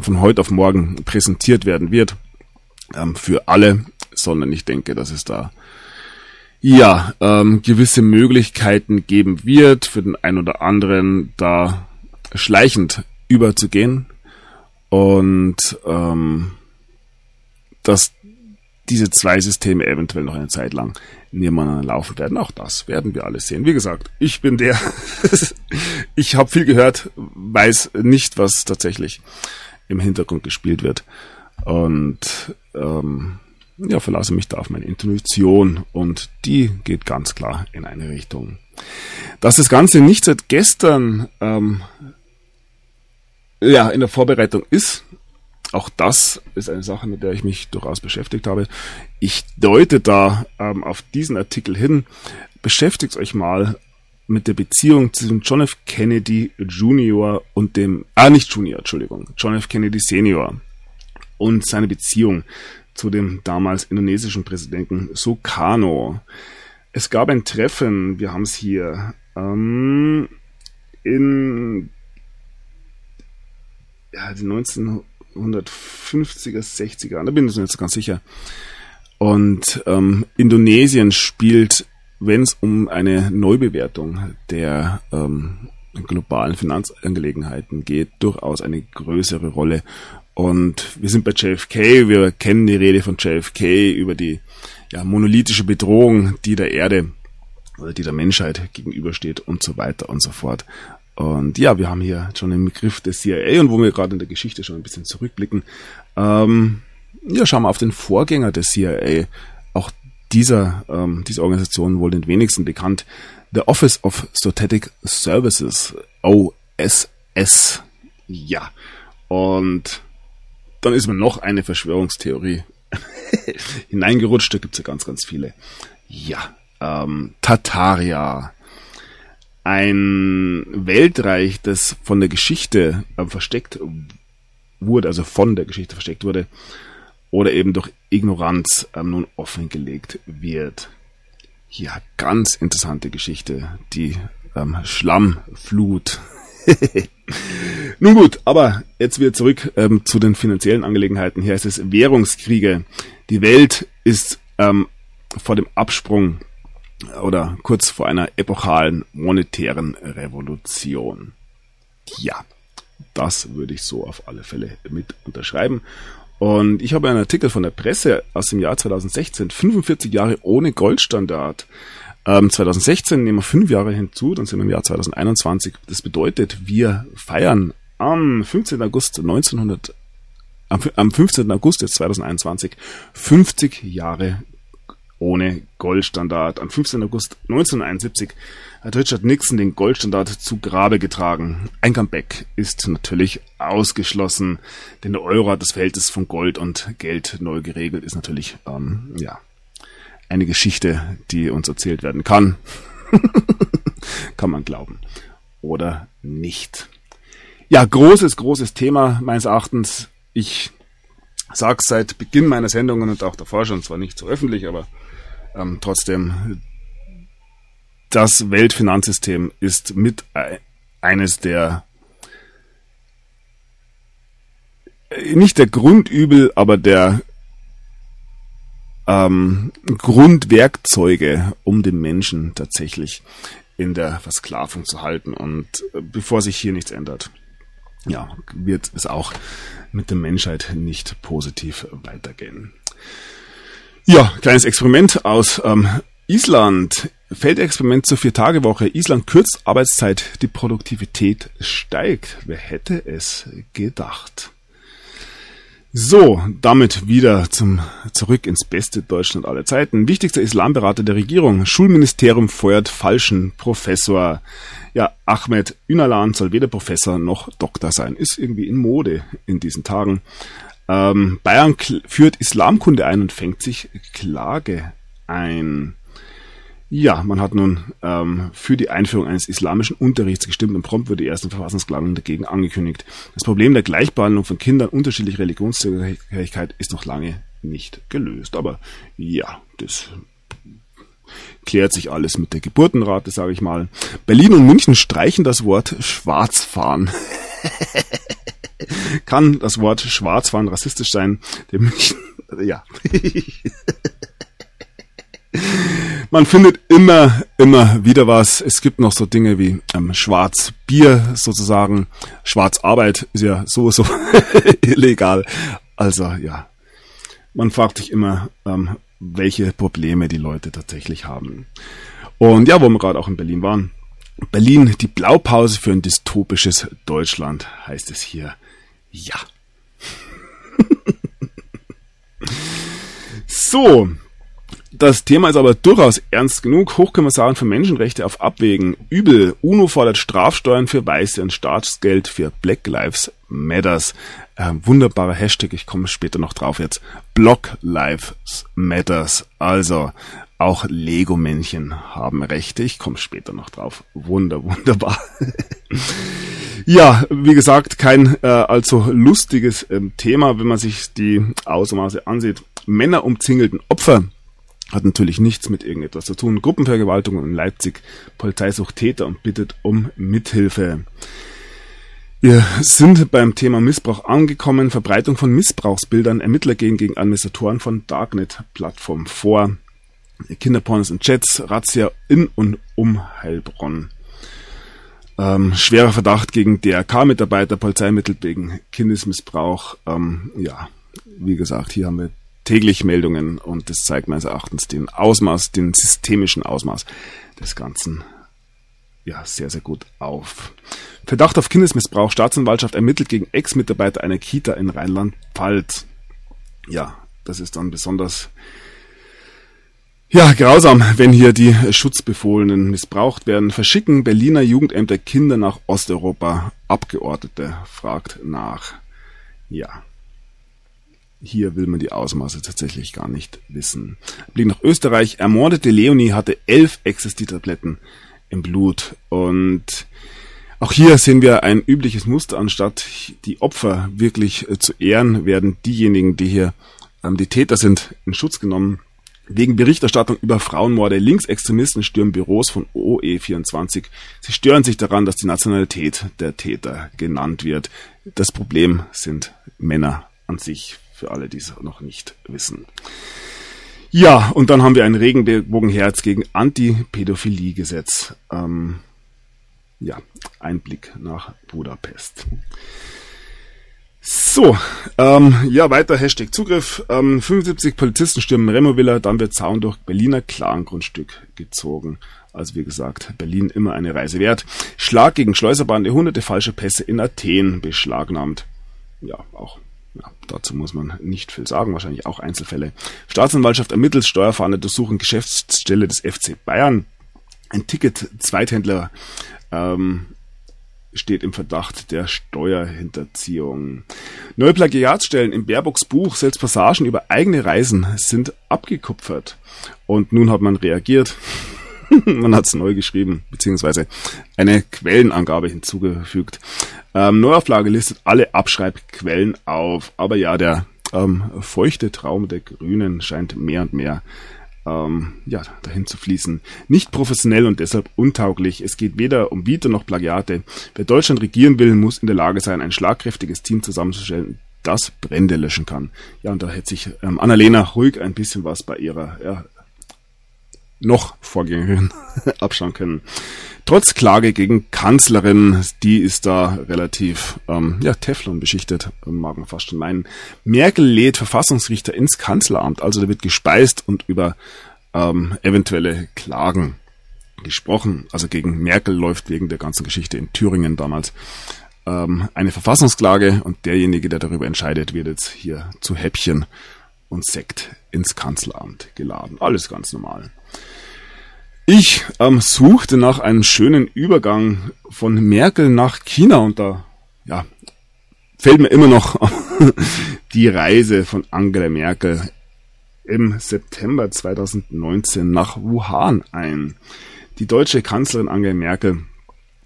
von heute auf morgen präsentiert werden wird ähm, für alle, sondern ich denke, dass es da ja ähm, gewisse Möglichkeiten geben wird für den einen oder anderen da schleichend überzugehen und ähm, dass diese zwei Systeme eventuell noch eine Zeit lang nebeneinander laufen werden. Auch das werden wir alles sehen. Wie gesagt, ich bin der, ich habe viel gehört, weiß nicht, was tatsächlich im Hintergrund gespielt wird. Und ähm, ja, verlasse mich da auf meine Intuition und die geht ganz klar in eine Richtung. Dass das Ganze nicht seit gestern ähm, ja, in der Vorbereitung ist, auch das ist eine Sache, mit der ich mich durchaus beschäftigt habe. Ich deute da ähm, auf diesen Artikel hin. Beschäftigt euch mal mit der Beziehung zwischen John F. Kennedy Jr. und dem, ah, nicht Junior, Entschuldigung, John F. Kennedy Senior und seine Beziehung zu dem damals indonesischen Präsidenten Sukarno. Es gab ein Treffen, wir haben es hier, ähm, in ja, die 19, 150er, 60er, da bin ich mir jetzt ganz sicher. Und ähm, Indonesien spielt, wenn es um eine Neubewertung der ähm, globalen Finanzangelegenheiten geht, durchaus eine größere Rolle. Und wir sind bei JFK, wir kennen die Rede von JFK über die ja, monolithische Bedrohung, die der Erde oder die der Menschheit gegenübersteht und so weiter und so fort. Und ja, wir haben hier schon den Begriff des CIA und wo wir gerade in der Geschichte schon ein bisschen zurückblicken, ähm, ja, schauen wir auf den Vorgänger des CIA. Auch dieser, ähm, diese Organisation wohl den wenigsten bekannt. The Office of Strategic Services, OSS. Ja. Und dann ist mir noch eine Verschwörungstheorie hineingerutscht. Da gibt's ja ganz, ganz viele. Ja, ähm, Tataria ein Weltreich, das von der Geschichte äh, versteckt wurde, also von der Geschichte versteckt wurde, oder eben durch Ignoranz ähm, nun offengelegt wird. Ja, ganz interessante Geschichte, die ähm, Schlammflut. nun gut, aber jetzt wieder zurück ähm, zu den finanziellen Angelegenheiten. Hier heißt es Währungskriege. Die Welt ist ähm, vor dem Absprung oder kurz vor einer epochalen monetären Revolution. Ja, das würde ich so auf alle Fälle mit unterschreiben. Und ich habe einen Artikel von der Presse aus dem Jahr 2016, 45 Jahre ohne Goldstandard. Ähm, 2016 nehmen wir fünf Jahre hinzu, dann sind wir im Jahr 2021. Das bedeutet, wir feiern am 15. August 1900, am, am 15. August jetzt 2021 50 Jahre ohne Goldstandard. Am 15. August 1971 hat Richard Nixon den Goldstandard zu Grabe getragen. Ein Comeback ist natürlich ausgeschlossen, denn der Euro hat das Verhältnis von Gold und Geld neu geregelt, ist natürlich, ähm, ja, eine Geschichte, die uns erzählt werden kann. kann man glauben. Oder nicht. Ja, großes, großes Thema meines Erachtens. Ich sag's seit Beginn meiner Sendungen und auch davor schon, zwar nicht so öffentlich, aber ähm, trotzdem, das Weltfinanzsystem ist mit eines der nicht der Grundübel, aber der ähm, Grundwerkzeuge, um den Menschen tatsächlich in der Versklavung zu halten. Und äh, bevor sich hier nichts ändert, ja, wird es auch mit der Menschheit nicht positiv weitergehen. Ja, kleines Experiment aus ähm, Island. Feldexperiment zur Vier-Tage-Woche. Island kürzt Arbeitszeit, die Produktivität steigt. Wer hätte es gedacht? So, damit wieder zum zurück ins beste Deutschland aller Zeiten. Wichtigster Islamberater der Regierung. Schulministerium feuert falschen Professor. Ja, Ahmed Ünalan soll weder Professor noch Doktor sein. Ist irgendwie in Mode in diesen Tagen. Ähm, Bayern führt Islamkunde ein und fängt sich Klage ein. Ja, man hat nun ähm, für die Einführung eines islamischen Unterrichts gestimmt und prompt wurde die erste Verfassungsklage dagegen angekündigt. Das Problem der Gleichbehandlung von Kindern unterschiedlicher Religionszugehörigkeit ist noch lange nicht gelöst. Aber ja, das klärt sich alles mit der Geburtenrate, sage ich mal. Berlin und München streichen das Wort Schwarzfahren. Kann das Wort Schwarzfahren rassistisch sein? München, ja. Man findet immer, immer wieder was. Es gibt noch so Dinge wie ähm, Schwarzbier sozusagen. Schwarzarbeit ist ja sowieso illegal. Also ja, man fragt sich immer, ähm, welche Probleme die Leute tatsächlich haben. Und ja, wo wir gerade auch in Berlin waren. Berlin, die Blaupause für ein dystopisches Deutschland, heißt es hier. Ja. so, das Thema ist aber durchaus ernst genug. Hochkommissaren für Menschenrechte auf Abwägen. Übel. UNO fordert Strafsteuern für Weiße und Staatsgeld für Black Lives Matters. Äh, wunderbarer Hashtag, ich komme später noch drauf jetzt. Block Lives Matters. Also, auch Lego-Männchen haben Rechte. Ich komme später noch drauf. Wunder, wunderbar. ja, wie gesagt, kein äh, allzu lustiges ähm, Thema, wenn man sich die Ausmaße ansieht. Männer umzingelten Opfer hat natürlich nichts mit irgendetwas zu tun. Gruppenvergewaltigung in Leipzig. Polizei sucht Täter und bittet um Mithilfe. Wir sind beim Thema Missbrauch angekommen. Verbreitung von Missbrauchsbildern. Ermittler gehen gegen Administratoren von Darknet-Plattformen vor. Kinderpornos und Chats. Razzia in und um Heilbronn. Ähm, schwerer Verdacht gegen DRK-Mitarbeiter. Polizei ermittelt wegen Kindesmissbrauch. Ähm, ja, wie gesagt, hier haben wir täglich Meldungen und das zeigt meines Erachtens den Ausmaß, den systemischen Ausmaß des Ganzen ja, sehr, sehr gut auf. Verdacht auf Kindesmissbrauch. Staatsanwaltschaft ermittelt gegen Ex-Mitarbeiter einer Kita in Rheinland-Pfalz. Ja, das ist dann besonders ja, grausam, wenn hier die Schutzbefohlenen missbraucht werden. Verschicken Berliner Jugendämter Kinder nach Osteuropa. Abgeordnete fragt nach. Ja, hier will man die Ausmaße tatsächlich gar nicht wissen. Blick nach Österreich. Ermordete Leonie hatte elf Ecstasy-Tabletten im Blut. Und auch hier sehen wir ein übliches Muster. Anstatt die Opfer wirklich äh, zu ehren, werden diejenigen, die hier ähm, die Täter sind, in Schutz genommen. Wegen Berichterstattung über Frauenmorde, Linksextremisten stürmen Büros von OE24. Sie stören sich daran, dass die Nationalität der Täter genannt wird. Das Problem sind Männer an sich für alle, die es noch nicht wissen. Ja, und dann haben wir ein Regenbogenherz gegen Anti-Pädophilie-Gesetz. Ähm, ja, ein Blick nach Budapest. So, ähm, ja, weiter Hashtag Zugriff. Ähm, 75 Polizisten stürmen Removilla, dann wird Zaun durch Berliner Klarengrundstück gezogen. Also wie gesagt, Berlin immer eine Reise wert. Schlag gegen Schleuserbande, hunderte falsche Pässe in Athen beschlagnahmt. Ja, auch ja, dazu muss man nicht viel sagen, wahrscheinlich auch Einzelfälle. Staatsanwaltschaft ermittelt, Steuerfahnder durchsuchen Geschäftsstelle des FC Bayern. Ein Ticket-Zweithändler ähm, steht im Verdacht der Steuerhinterziehung. Neue Plagiatsstellen im Baerbocks Buch, selbst Passagen über eigene Reisen sind abgekupfert. Und nun hat man reagiert. man hat es neu geschrieben, beziehungsweise eine Quellenangabe hinzugefügt. Ähm, Neuauflage listet alle Abschreibquellen auf, aber ja, der ähm, feuchte Traum der Grünen scheint mehr und mehr ähm, ja, dahin zu fließen. Nicht professionell und deshalb untauglich. Es geht weder um Vita noch Plagiate. Wer Deutschland regieren will, muss in der Lage sein, ein schlagkräftiges Team zusammenzustellen, das Brände löschen kann. Ja, und da hätte sich ähm, Annalena ruhig ein bisschen was bei ihrer ja, noch Vorgängerin abschauen können. Trotz Klage gegen Kanzlerin, die ist da relativ ähm, ja, Teflon beschichtet, mag man fast schon meinen. Merkel lädt Verfassungsrichter ins Kanzleramt, also da wird gespeist und über ähm, eventuelle Klagen gesprochen. Also gegen Merkel läuft wegen der ganzen Geschichte in Thüringen damals ähm, eine Verfassungsklage und derjenige, der darüber entscheidet, wird jetzt hier zu Häppchen und Sekt ins Kanzleramt geladen. Alles ganz normal. Ich ähm, suchte nach einem schönen Übergang von Merkel nach China und da ja, fällt mir immer noch die Reise von Angela Merkel im September 2019 nach Wuhan ein. Die deutsche Kanzlerin Angela Merkel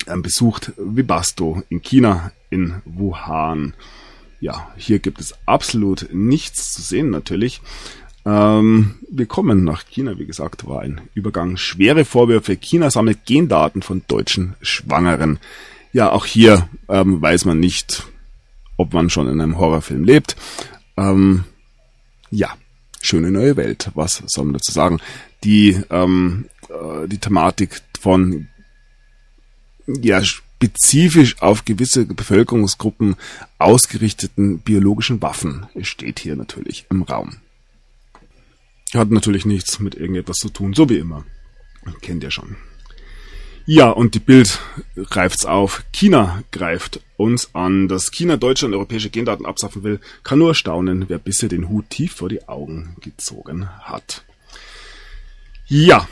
ähm, besucht Vibasto in China, in Wuhan. Ja, hier gibt es absolut nichts zu sehen natürlich. Ähm, wir kommen nach China, wie gesagt, war ein Übergang. Schwere Vorwürfe. China sammelt Gendaten von deutschen Schwangeren. Ja, auch hier ähm, weiß man nicht, ob man schon in einem Horrorfilm lebt. Ähm, ja, schöne neue Welt. Was soll man dazu sagen? Die, ähm, äh, die Thematik von ja, spezifisch auf gewisse Bevölkerungsgruppen ausgerichteten biologischen Waffen steht hier natürlich im Raum. Hat natürlich nichts mit irgendetwas zu tun, so wie immer. Kennt ihr schon. Ja, und die Bild greift's auf. China greift uns an. Dass China Deutschland europäische Gendaten abschaffen will, kann nur staunen, wer bisher den Hut tief vor die Augen gezogen hat. Ja,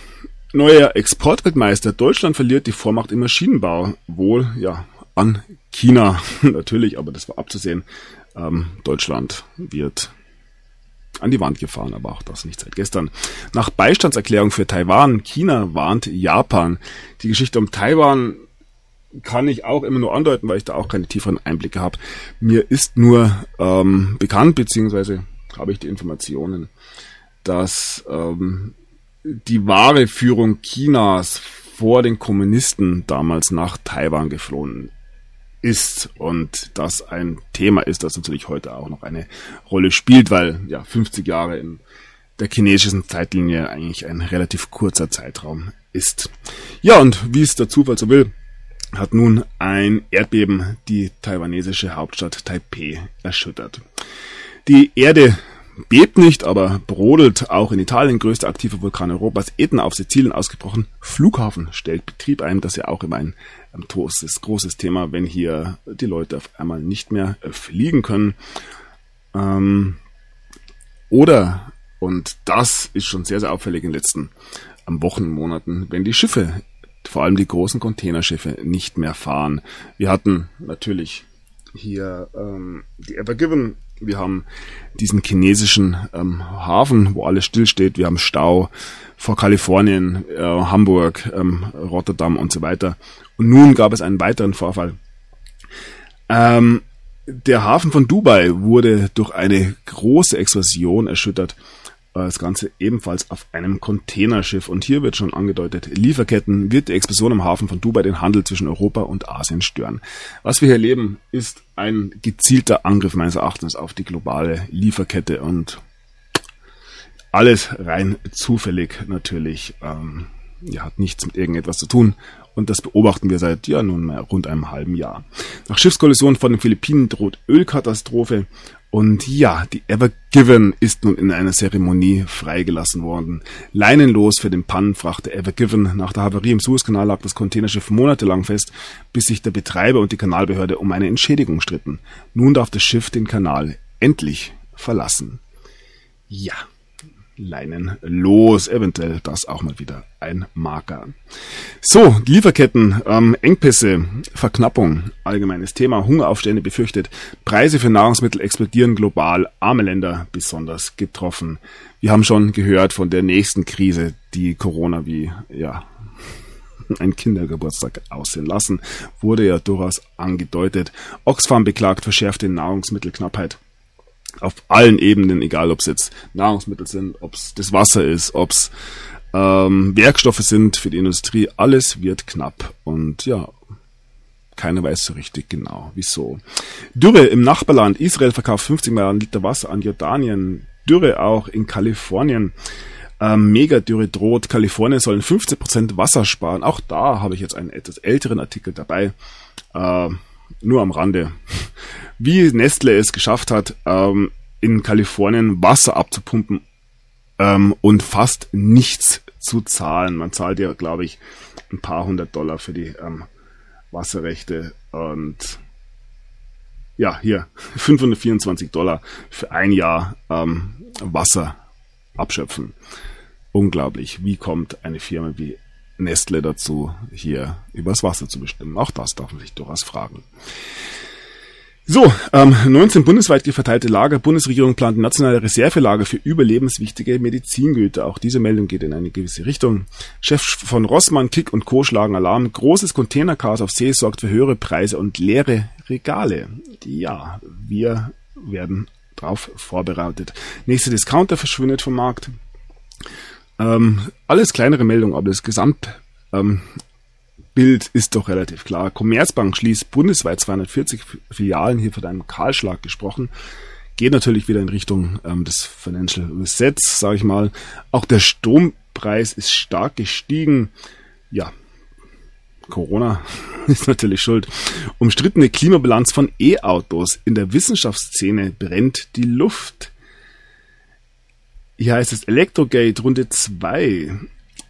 neuer Exportweltmeister. Deutschland verliert die Vormacht im Maschinenbau. Wohl, ja, an China natürlich, aber das war abzusehen. Ähm, Deutschland wird an die Wand gefahren, aber auch das nicht seit gestern. Nach Beistandserklärung für Taiwan, China warnt Japan. Die Geschichte um Taiwan kann ich auch immer nur andeuten, weil ich da auch keine tieferen Einblicke habe. Mir ist nur ähm, bekannt, beziehungsweise habe ich die Informationen, dass ähm, die wahre Führung Chinas vor den Kommunisten damals nach Taiwan geflohen ist und das ein Thema ist, das natürlich heute auch noch eine Rolle spielt, weil ja 50 Jahre in der chinesischen Zeitlinie eigentlich ein relativ kurzer Zeitraum ist. Ja, und wie es der Zufall so will, hat nun ein Erdbeben die taiwanesische Hauptstadt Taipei erschüttert. Die Erde bebt nicht, aber brodelt auch in Italien, größter aktiver Vulkan Europas, Etna auf Sizilien ausgebrochen. Flughafen stellt Betrieb ein, das ja auch immer ein ähm, großes, großes Thema, wenn hier die Leute auf einmal nicht mehr äh, fliegen können. Ähm, oder, und das ist schon sehr, sehr auffällig in den letzten Wochen, Monaten, wenn die Schiffe, vor allem die großen Containerschiffe, nicht mehr fahren. Wir hatten natürlich hier ähm, die Evergiven wir haben diesen chinesischen ähm, Hafen, wo alles stillsteht. Wir haben Stau vor Kalifornien, äh, Hamburg, ähm, Rotterdam und so weiter. Und nun gab es einen weiteren Vorfall. Ähm, der Hafen von Dubai wurde durch eine große Explosion erschüttert das Ganze ebenfalls auf einem Containerschiff. Und hier wird schon angedeutet, Lieferketten wird die Explosion im Hafen von Dubai den Handel zwischen Europa und Asien stören. Was wir hier erleben, ist ein gezielter Angriff meines Erachtens auf die globale Lieferkette und alles rein zufällig natürlich. Ähm, ja, hat nichts mit irgendetwas zu tun. Und das beobachten wir seit ja nunmehr rund einem halben Jahr. Nach Schiffskollision vor den Philippinen droht Ölkatastrophe und ja, die Ever Given ist nun in einer Zeremonie freigelassen worden. Leinenlos für den Pannenfrachter Ever Given. Nach der Havarie im Suezkanal lag das Containerschiff monatelang fest, bis sich der Betreiber und die Kanalbehörde um eine Entschädigung stritten. Nun darf das Schiff den Kanal endlich verlassen. Ja. Leinen los. Eventuell das auch mal wieder ein Marker. So, Lieferketten, ähm, Engpässe, Verknappung, allgemeines Thema, Hungeraufstände befürchtet, Preise für Nahrungsmittel explodieren global, arme Länder besonders getroffen. Wir haben schon gehört von der nächsten Krise, die Corona wie, ja, ein Kindergeburtstag aussehen lassen, wurde ja durchaus angedeutet. Oxfam beklagt verschärfte Nahrungsmittelknappheit auf allen Ebenen, egal ob es jetzt Nahrungsmittel sind, ob es das Wasser ist, ob es ähm, Werkstoffe sind für die Industrie, alles wird knapp. Und ja, keiner weiß so richtig genau, wieso. Dürre im Nachbarland. Israel verkauft 50 Milliarden Liter Wasser an Jordanien. Dürre auch in Kalifornien. Ähm, Megadürre droht. Kalifornien sollen 15% Wasser sparen. Auch da habe ich jetzt einen etwas älteren Artikel dabei. Äh, nur am Rande wie Nestle es geschafft hat, ähm, in Kalifornien Wasser abzupumpen ähm, und fast nichts zu zahlen. Man zahlt ja, glaube ich, ein paar hundert Dollar für die ähm, Wasserrechte und ja, hier 524 Dollar für ein Jahr ähm, Wasser abschöpfen. Unglaublich. Wie kommt eine Firma wie Nestle dazu, hier übers Wasser zu bestimmen? Auch das darf man sich durchaus fragen. So, ähm, 19 bundesweit verteilte Lager. Bundesregierung plant nationale Reservelager für überlebenswichtige Medizingüter. Auch diese Meldung geht in eine gewisse Richtung. Chef von Rossmann, Kick und Co. schlagen Alarm. Großes Containerchaos auf See sorgt für höhere Preise und leere Regale. Ja, wir werden darauf vorbereitet. Nächster Discounter verschwindet vom Markt. Ähm, alles kleinere Meldungen, aber das Gesamt ähm, ist doch relativ klar. Commerzbank schließt bundesweit 240 Filialen, hier von einem Kahlschlag gesprochen. Geht natürlich wieder in Richtung ähm, des Financial Resets, sage ich mal. Auch der Strompreis ist stark gestiegen. Ja, Corona ist natürlich schuld. Umstrittene Klimabilanz von E-Autos. In der Wissenschaftsszene brennt die Luft. Hier heißt es Elektrogate Runde 2.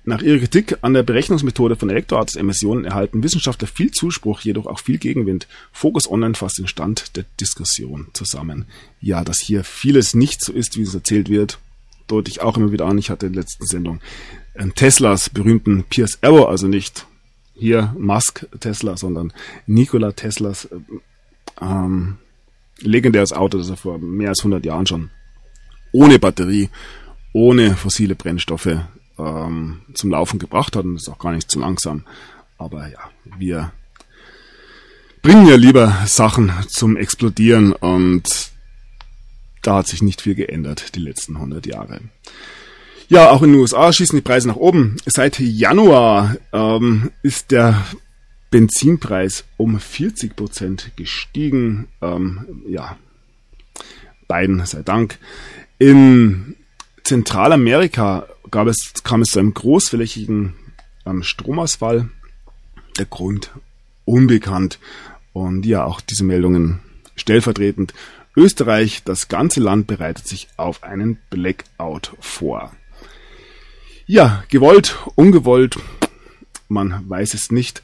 Nach ihrer Kritik an der Berechnungsmethode von Elektroautos-Emissionen erhalten Wissenschaftler viel Zuspruch, jedoch auch viel Gegenwind. Focus Online fasst den Stand der Diskussion zusammen. Ja, dass hier vieles nicht so ist, wie es erzählt wird, deute ich auch immer wieder an. Ich hatte in der letzten Sendung ähm, Teslas berühmten Pierce Arrow, also nicht hier Musk Tesla, sondern Nikola Teslas äh, ähm, legendäres Auto, das er vor mehr als 100 Jahren schon ohne Batterie, ohne fossile Brennstoffe ähm, zum Laufen gebracht hat und ist auch gar nicht zu langsam. Aber ja, wir bringen ja lieber Sachen zum Explodieren und da hat sich nicht viel geändert die letzten 100 Jahre. Ja, auch in den USA schießen die Preise nach oben. Seit Januar ähm, ist der Benzinpreis um 40 Prozent gestiegen. Ähm, ja, beiden sei Dank. In Zentralamerika gab es, kam es zu einem großflächigen ähm, Stromausfall. Der Grund unbekannt. Und ja, auch diese Meldungen stellvertretend. Österreich, das ganze Land bereitet sich auf einen Blackout vor. Ja, gewollt, ungewollt, man weiß es nicht.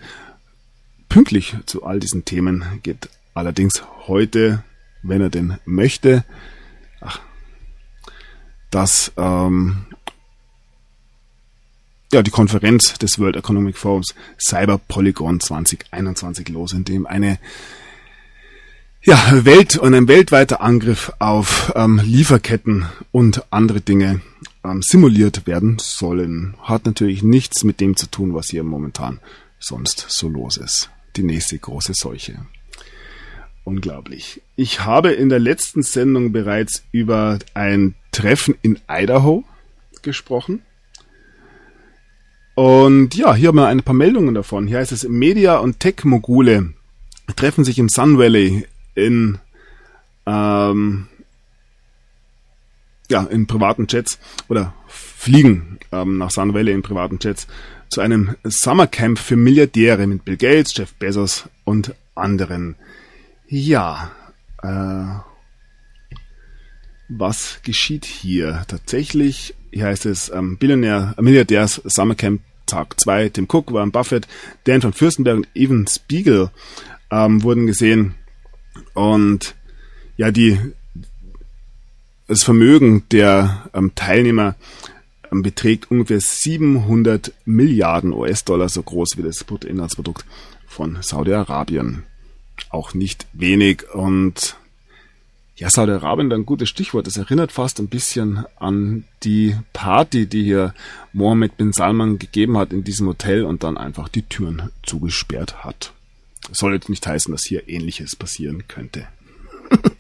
Pünktlich zu all diesen Themen geht allerdings heute, wenn er denn möchte, das ähm, ja, die Konferenz des World Economic Forums Cyber Polygon 2021 los, in dem eine ja, Welt und ein weltweiter Angriff auf ähm, Lieferketten und andere Dinge ähm, simuliert werden sollen. Hat natürlich nichts mit dem zu tun, was hier momentan sonst so los ist. Die nächste große Seuche. Unglaublich. Ich habe in der letzten Sendung bereits über ein Treffen in Idaho gesprochen. Und ja, hier haben wir ein paar Meldungen davon. Hier heißt es, Media- und Tech-Mogule treffen sich im Sun Valley in, ähm, ja, in privaten Jets oder fliegen ähm, nach Sun Valley in privaten Jets zu einem Summercamp für Milliardäre mit Bill Gates, Jeff Bezos und anderen. Ja, äh, was geschieht hier? Tatsächlich, hier heißt es ähm, Billionär, äh, Milliardärs Summercamp Tag 2. Tim Cook, Warren Buffett, Dan von Fürstenberg und Evan Spiegel ähm, wurden gesehen. Und ja, die das Vermögen der ähm, Teilnehmer ähm, beträgt ungefähr 700 Milliarden US-Dollar, so groß wie das Bruttoinlandsprodukt von Saudi-Arabien. Auch nicht wenig und ja, Saudi-Arabien, ein gutes Stichwort. Das erinnert fast ein bisschen an die Party, die hier Mohammed bin Salman gegeben hat in diesem Hotel und dann einfach die Türen zugesperrt hat. soll jetzt nicht heißen, dass hier ähnliches passieren könnte.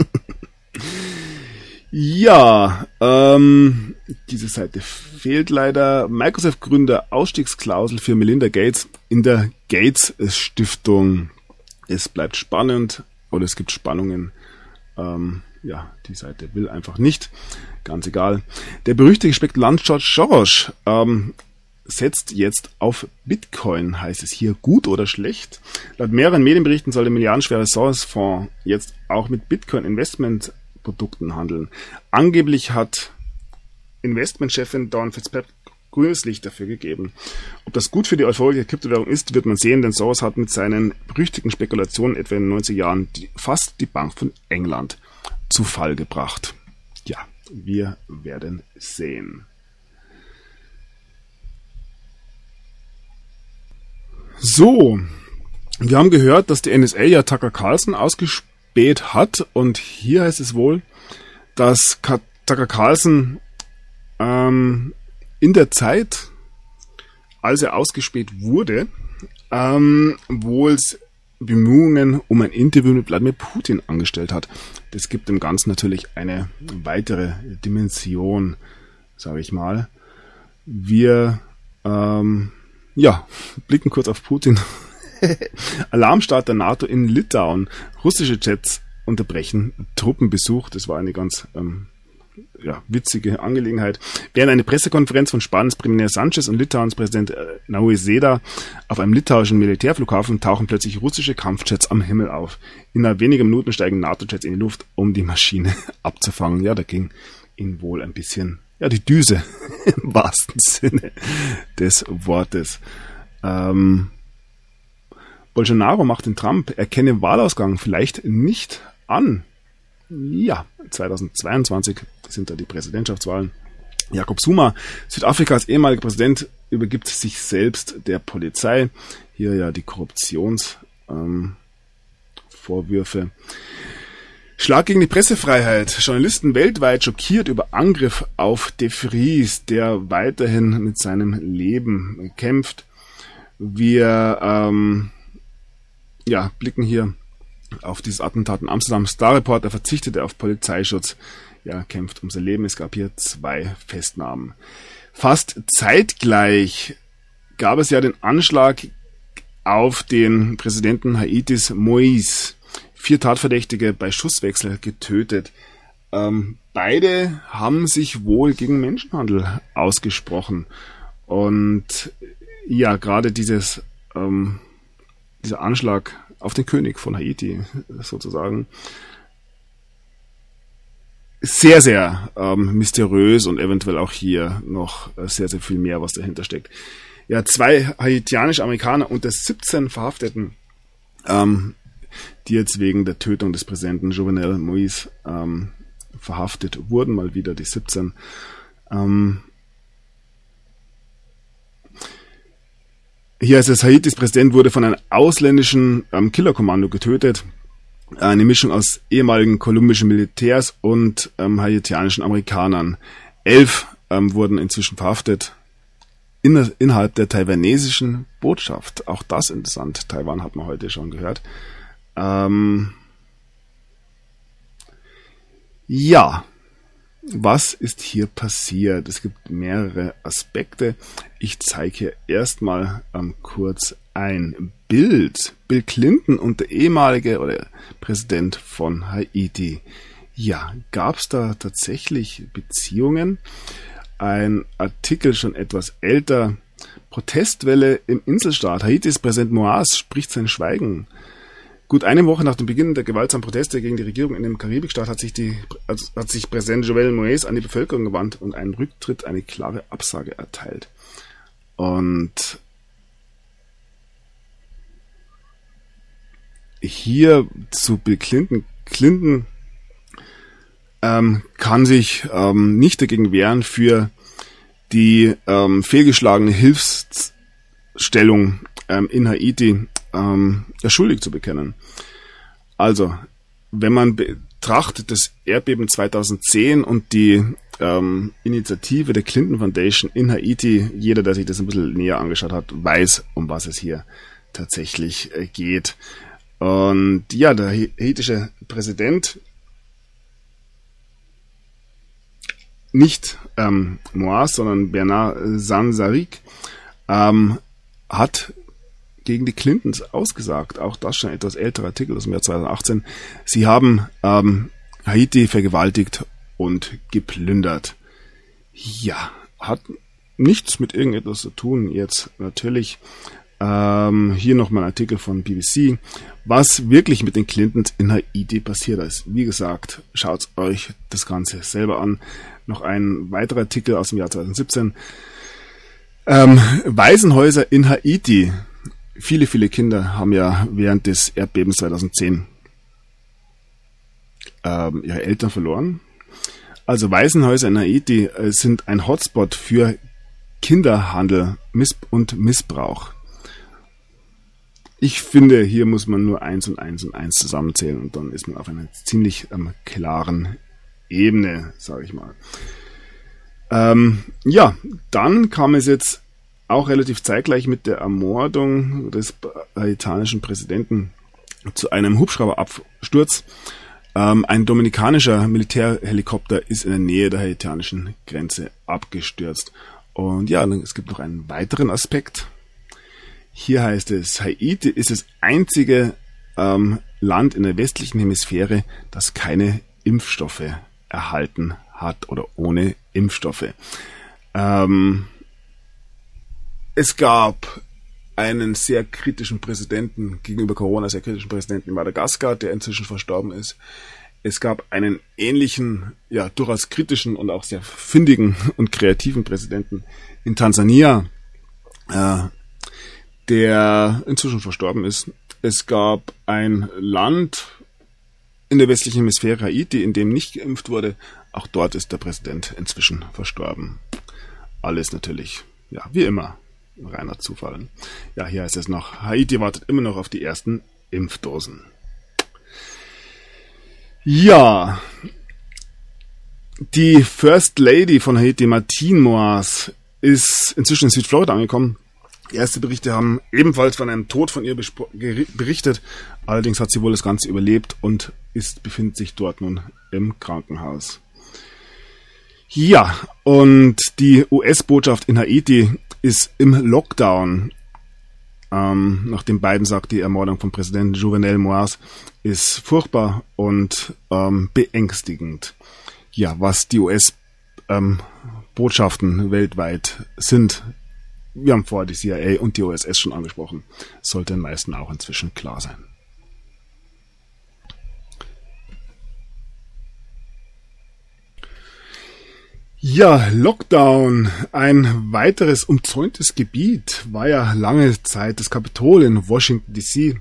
ja, ähm, diese Seite fehlt leider. Microsoft-Gründer Ausstiegsklausel für Melinda Gates in der Gates Stiftung. Es bleibt spannend oder es gibt Spannungen. Ähm, ja, die Seite will einfach nicht. Ganz egal. Der berüchtigte Spekulant George Soros ähm, setzt jetzt auf Bitcoin. Heißt es hier gut oder schlecht? Laut mehreren Medienberichten soll der milliardenschwere Soros-Fonds jetzt auch mit Bitcoin-Investmentprodukten handeln. Angeblich hat Investmentchefin Dawn Fitzpatrick grünes Licht dafür gegeben. Ob das gut für die der Kryptowährung ist, wird man sehen, denn Soros hat mit seinen berüchtigten Spekulationen etwa in den 90er Jahren die, fast die Bank von England zu Fall gebracht. Ja, wir werden sehen. So, wir haben gehört, dass die NSA ja Tucker Carlson ausgespäht hat und hier heißt es wohl, dass Tucker Carlson ähm, in der Zeit, als er ausgespäht wurde, ähm, wohl Bemühungen um ein Interview mit Wladimir Putin angestellt hat. Das gibt dem Ganzen natürlich eine weitere Dimension, sage ich mal. Wir ähm, ja, blicken kurz auf Putin. Alarmstart der NATO in Litauen. Russische Jets unterbrechen Truppenbesuch. Das war eine ganz ähm, ja, witzige Angelegenheit. Während eine Pressekonferenz von Spaniens Premier Sanchez und Litauens Präsident äh, Naui Seda auf einem litauischen Militärflughafen tauchen plötzlich russische Kampfjets am Himmel auf. Innerhalb weniger Minuten steigen NATO-Jets in die Luft, um die Maschine abzufangen. Ja, da ging ihnen wohl ein bisschen, ja, die Düse im wahrsten Sinne des Wortes. Ähm, Bolsonaro macht den Trump, erkenne Wahlausgang vielleicht nicht an. Ja, 2022 sind da die Präsidentschaftswahlen. Jakob Zuma, Südafrikas ehemaliger Präsident, übergibt sich selbst der Polizei. Hier ja die Korruptionsvorwürfe. Ähm, Schlag gegen die Pressefreiheit. Journalisten weltweit schockiert über Angriff auf De Vries, der weiterhin mit seinem Leben kämpft. Wir ähm, ja, blicken hier auf dieses Attentat in Amsterdam. Star Reporter verzichtete auf Polizeischutz. Ja, kämpft um sein Leben. Es gab hier zwei Festnahmen. Fast zeitgleich gab es ja den Anschlag auf den Präsidenten Haitis Moïse. Vier Tatverdächtige bei Schusswechsel getötet. Ähm, beide haben sich wohl gegen Menschenhandel ausgesprochen. Und ja, gerade dieses, ähm, dieser Anschlag auf den König von Haiti sozusagen. Sehr, sehr ähm, mysteriös und eventuell auch hier noch sehr, sehr viel mehr, was dahinter steckt. Ja, zwei haitianische Amerikaner unter 17 Verhafteten, ähm, die jetzt wegen der Tötung des Präsidenten Jovenel Moïse ähm, verhaftet wurden, mal wieder die 17. Ähm, Hier heißt es, Haitis Präsident wurde von einem ausländischen ähm, Killerkommando getötet. Eine Mischung aus ehemaligen kolumbischen Militärs und ähm, haitianischen Amerikanern. Elf ähm, wurden inzwischen verhaftet in, innerhalb der taiwanesischen Botschaft. Auch das interessant. Taiwan hat man heute schon gehört. Ähm, ja, was ist hier passiert? Es gibt mehrere Aspekte. Ich zeige hier erstmal ähm, kurz ein Bild. Bill Clinton und der ehemalige oder Präsident von Haiti. Ja, gab es da tatsächlich Beziehungen? Ein Artikel schon etwas älter. Protestwelle im Inselstaat. Haitis Präsident Moaz spricht sein Schweigen. Gut eine Woche nach dem Beginn der gewaltsamen Proteste gegen die Regierung in dem Karibikstaat hat sich, die, hat sich Präsident Joel Moïse an die Bevölkerung gewandt und einen Rücktritt eine klare Absage erteilt. Und hier zu Bill Clinton. Clinton ähm, kann sich ähm, nicht dagegen wehren, für die ähm, fehlgeschlagene Hilfsstellung ähm, in Haiti ähm, schuldig zu bekennen. Also, wenn man betrachtet das Erdbeben 2010 und die ähm, Initiative der Clinton Foundation in Haiti, jeder, der sich das ein bisschen näher angeschaut hat, weiß, um was es hier tatsächlich äh, geht. Und ja, der haitische Präsident, nicht ähm, Moaz, sondern Bernard Sansarik, ähm, hat gegen die Clintons ausgesagt. Auch das schon ein etwas älterer Artikel aus dem Jahr 2018. Sie haben ähm, Haiti vergewaltigt und geplündert. Ja, hat nichts mit irgendetwas zu tun. Jetzt natürlich ähm, hier nochmal ein Artikel von BBC, was wirklich mit den Clintons in Haiti passiert ist. Wie gesagt, schaut euch das Ganze selber an. Noch ein weiterer Artikel aus dem Jahr 2017. Ähm, Waisenhäuser in Haiti. Viele, viele Kinder haben ja während des Erdbebens 2010 ähm, ihre Eltern verloren. Also Waisenhäuser in Haiti äh, sind ein Hotspot für Kinderhandel und Missbrauch. Ich finde, hier muss man nur eins und eins und eins zusammenzählen und dann ist man auf einer ziemlich ähm, klaren Ebene, sage ich mal. Ähm, ja, dann kam es jetzt auch relativ zeitgleich mit der Ermordung des haitianischen Präsidenten zu einem Hubschrauberabsturz. Ähm, ein dominikanischer Militärhelikopter ist in der Nähe der haitianischen Grenze abgestürzt. Und ja, es gibt noch einen weiteren Aspekt. Hier heißt es, Haiti ist das einzige ähm, Land in der westlichen Hemisphäre, das keine Impfstoffe erhalten hat oder ohne Impfstoffe. Ähm, es gab einen sehr kritischen Präsidenten gegenüber Corona, sehr kritischen Präsidenten in Madagaskar, der inzwischen verstorben ist. Es gab einen ähnlichen, ja, durchaus kritischen und auch sehr findigen und kreativen Präsidenten in Tansania, äh, der inzwischen verstorben ist. Es gab ein Land in der westlichen Hemisphäre Haiti, in dem nicht geimpft wurde. Auch dort ist der Präsident inzwischen verstorben. Alles natürlich, ja, wie immer, reiner Zufall. Ja, hier heißt es noch, Haiti wartet immer noch auf die ersten Impfdosen. Ja, die First Lady von Haiti, Martine Moas, ist inzwischen in Südflorida angekommen. Erste Berichte haben ebenfalls von einem Tod von ihr berichtet. Allerdings hat sie wohl das Ganze überlebt und ist, befindet sich dort nun im Krankenhaus. Ja, und die US-Botschaft in Haiti ist im Lockdown. Ähm, nachdem Biden sagt, die Ermordung von Präsident Juvenel Moise ist furchtbar und ähm, beängstigend. Ja, was die US-Botschaften ähm, weltweit sind, wir haben vorher die CIA und die OSS schon angesprochen, sollte den meisten auch inzwischen klar sein. Ja, Lockdown. Ein weiteres umzäuntes Gebiet war ja lange Zeit das Kapitol in Washington DC.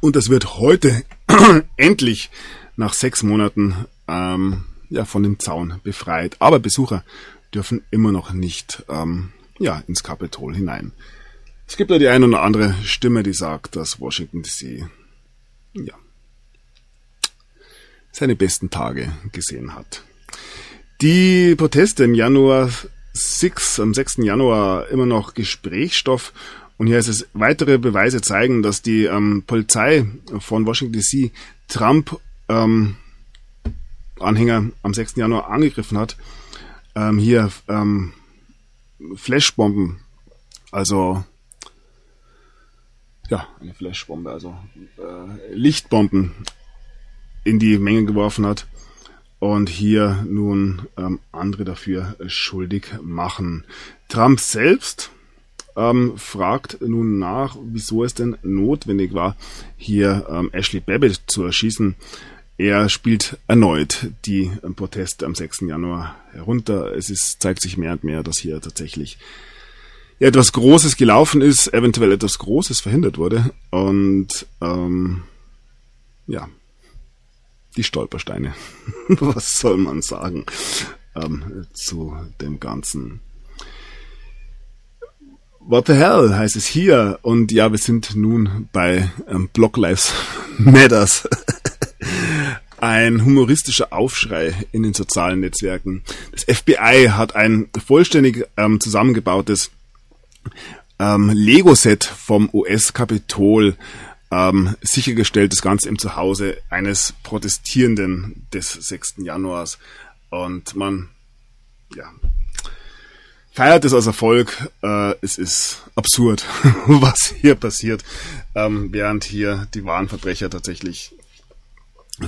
Und das wird heute endlich nach sechs Monaten ähm, ja, von dem Zaun befreit. Aber Besucher dürfen immer noch nicht ähm, ja, ins Kapitol hinein. Es gibt ja die eine oder andere Stimme, die sagt, dass Washington DC ja, seine besten Tage gesehen hat. Die Proteste im Januar 6, am 6. Januar immer noch Gesprächsstoff. Und hier ist es, weitere Beweise zeigen, dass die ähm, Polizei von Washington DC Trump ähm, Anhänger am 6. Januar angegriffen hat. Ähm, hier ähm, Flashbomben, also ja, eine Flashbombe, also äh, Lichtbomben in die Menge geworfen hat und hier nun ähm, andere dafür schuldig machen. Trump selbst ähm, fragt nun nach, wieso es denn notwendig war, hier ähm, Ashley Babbitt zu erschießen. Er spielt erneut die ähm, Proteste am 6. Januar herunter. Es ist, zeigt sich mehr und mehr, dass hier tatsächlich etwas Großes gelaufen ist, eventuell etwas Großes verhindert wurde. Und ähm, ja, die Stolpersteine. Was soll man sagen ähm, zu dem Ganzen? What the hell heißt es hier? Und ja, wir sind nun bei ähm, Block Lives Matters. ein humoristischer Aufschrei in den sozialen Netzwerken. Das FBI hat ein vollständig ähm, zusammengebautes ähm, Lego-Set vom US-Kapitol ähm, sichergestellt, das Ganze im Zuhause eines Protestierenden des 6. Januars. Und man, ja, feiert es als Erfolg. Äh, es ist absurd, was hier passiert, ähm, während hier die wahren Verbrecher tatsächlich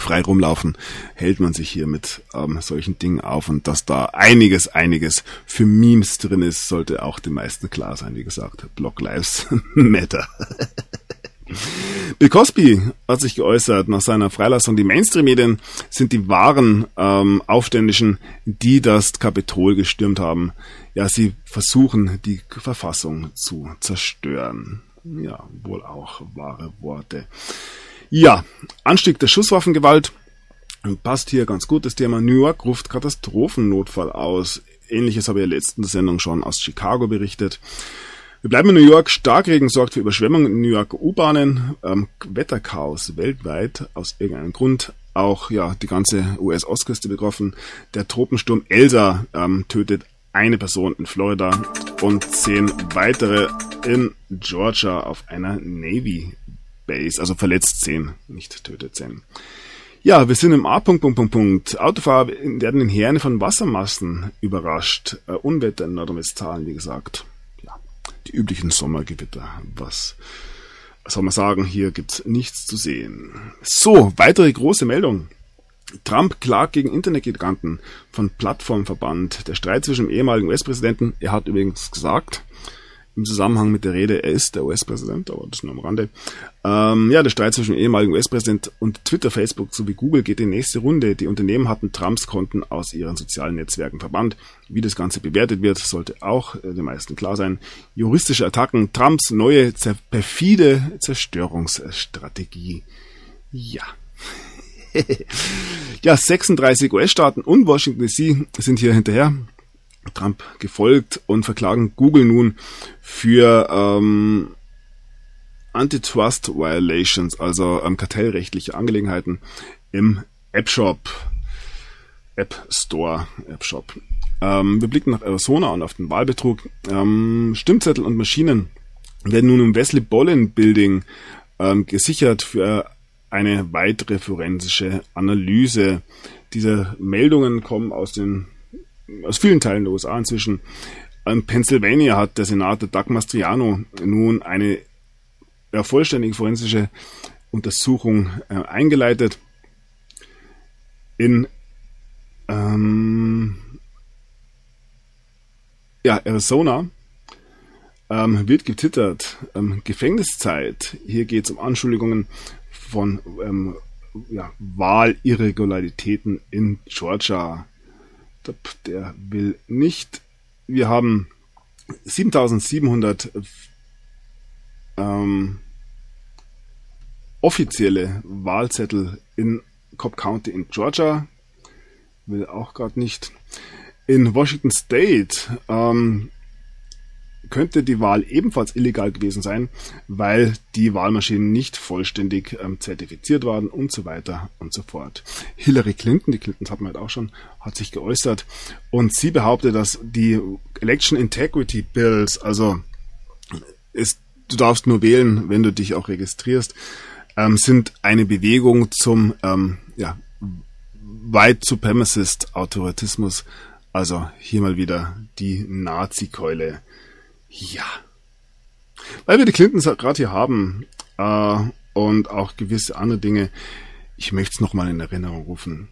frei rumlaufen, hält man sich hier mit ähm, solchen Dingen auf und dass da einiges, einiges für Memes drin ist, sollte auch den meisten klar sein. Wie gesagt, Block Lives Matter. Bill Cosby hat sich geäußert nach seiner Freilassung. Die Mainstream-Medien sind die wahren ähm, Aufständischen, die das Kapitol gestürmt haben. Ja, sie versuchen, die Verfassung zu zerstören. Ja, wohl auch wahre Worte. Ja, Anstieg der Schusswaffengewalt. Passt hier ganz gut das Thema. New York ruft Katastrophennotfall aus. Ähnliches habe ich in der letzten Sendung schon aus Chicago berichtet. Wir bleiben in New York. Starkregen sorgt für Überschwemmungen in New York U-Bahnen. Ähm, Wetterchaos weltweit aus irgendeinem Grund. Auch ja die ganze US-Ostküste betroffen. Der Tropensturm Elsa ähm, tötet eine Person in Florida und zehn weitere in Georgia auf einer Navy Base. Also verletzt zehn, nicht tötet zehn. Ja, wir sind im A. Punkt, Punkt, Punkt, Punkt. Autofahrer werden in Herne von Wassermassen überrascht. Äh, Unwetter in Nordrhein-Westfalen, wie gesagt die üblichen Sommergewitter. Was soll man sagen, hier gibt's nichts zu sehen. So, weitere große Meldung. Trump klagt gegen Internetgiganten von Plattformverband. Der Streit zwischen dem ehemaligen US-Präsidenten, er hat übrigens gesagt, im Zusammenhang mit der Rede, er ist der US-Präsident, aber das nur am Rande. Ähm, ja, der Streit zwischen ehemaligen US-Präsident und Twitter, Facebook sowie Google geht in nächste Runde. Die Unternehmen hatten Trumps Konten aus ihren sozialen Netzwerken verbannt. Wie das Ganze bewertet wird, sollte auch äh, den meisten klar sein. Juristische Attacken, Trumps neue perfide Zerstörungsstrategie. Ja. ja, 36 US-Staaten und Washington DC sind hier hinterher. Trump gefolgt und verklagen Google nun für ähm, Antitrust Violations, also ähm, kartellrechtliche Angelegenheiten im App Shop, App Store, App Shop. Ähm, wir blicken nach Arizona und auf den Wahlbetrug. Ähm, Stimmzettel und Maschinen werden nun im Wesley Bolin Building ähm, gesichert für eine weitere forensische Analyse. Diese Meldungen kommen aus den aus vielen Teilen der USA inzwischen. In Pennsylvania hat der Senator Doug Mastriano nun eine vollständige forensische Untersuchung äh, eingeleitet. In ähm, ja, Arizona ähm, wird getwittert, ähm, Gefängniszeit. Hier geht es um Anschuldigungen von ähm, ja, Wahlirregularitäten in Georgia der will nicht. Wir haben 7700 ähm, offizielle Wahlzettel in Cobb County in Georgia. Will auch gerade nicht. In Washington State ähm, könnte die Wahl ebenfalls illegal gewesen sein, weil die Wahlmaschinen nicht vollständig ähm, zertifiziert waren und so weiter und so fort. Hillary Clinton, die Clintons hatten wir halt auch schon, hat sich geäußert und sie behauptet, dass die Election Integrity Bills, also ist, du darfst nur wählen, wenn du dich auch registrierst, ähm, sind eine Bewegung zum ähm, ja, White Supremacist Autoritismus, also hier mal wieder die Nazi-Keule ja. Weil wir die Clintons gerade hier haben äh, und auch gewisse andere Dinge, ich möchte es nochmal in Erinnerung rufen.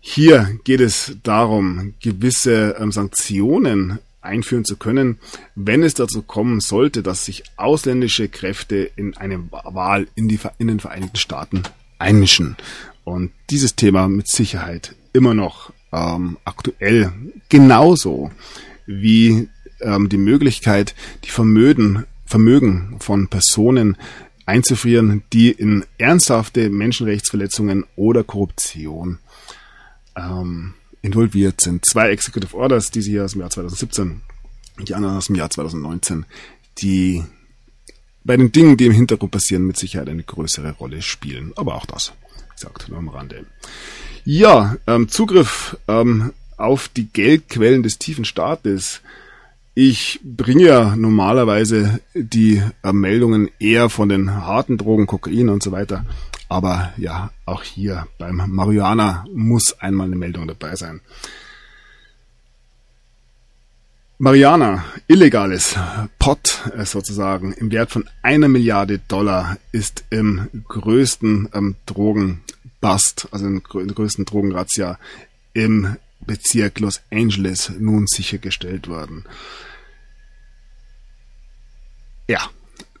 Hier geht es darum, gewisse ähm, Sanktionen einführen zu können, wenn es dazu kommen sollte, dass sich ausländische Kräfte in eine Wahl in, die, in den Vereinigten Staaten einmischen. Und dieses Thema mit Sicherheit immer noch ähm, aktuell, genauso wie ähm, die Möglichkeit, die Vermögen, Vermögen von Personen einzufrieren, die in ernsthafte Menschenrechtsverletzungen oder Korruption ähm, involviert sind. Zwei Executive Orders, diese hier aus dem Jahr 2017, die anderen aus dem Jahr 2019, die bei den Dingen, die im Hintergrund passieren, mit Sicherheit eine größere Rolle spielen. Aber auch das, gesagt, nur am Rande. Ja, ähm, Zugriff ähm, auf die Geldquellen des tiefen Staates ich bringe ja normalerweise die äh, Meldungen eher von den harten Drogen, Kokain und so weiter. Aber ja, auch hier beim Marihuana muss einmal eine Meldung dabei sein. Mariana, illegales Pot äh, sozusagen, im Wert von einer Milliarde Dollar ist im größten ähm, Drogenbust, also der größten Drogenrazzia im Bezirk Los Angeles nun sichergestellt worden. Ja,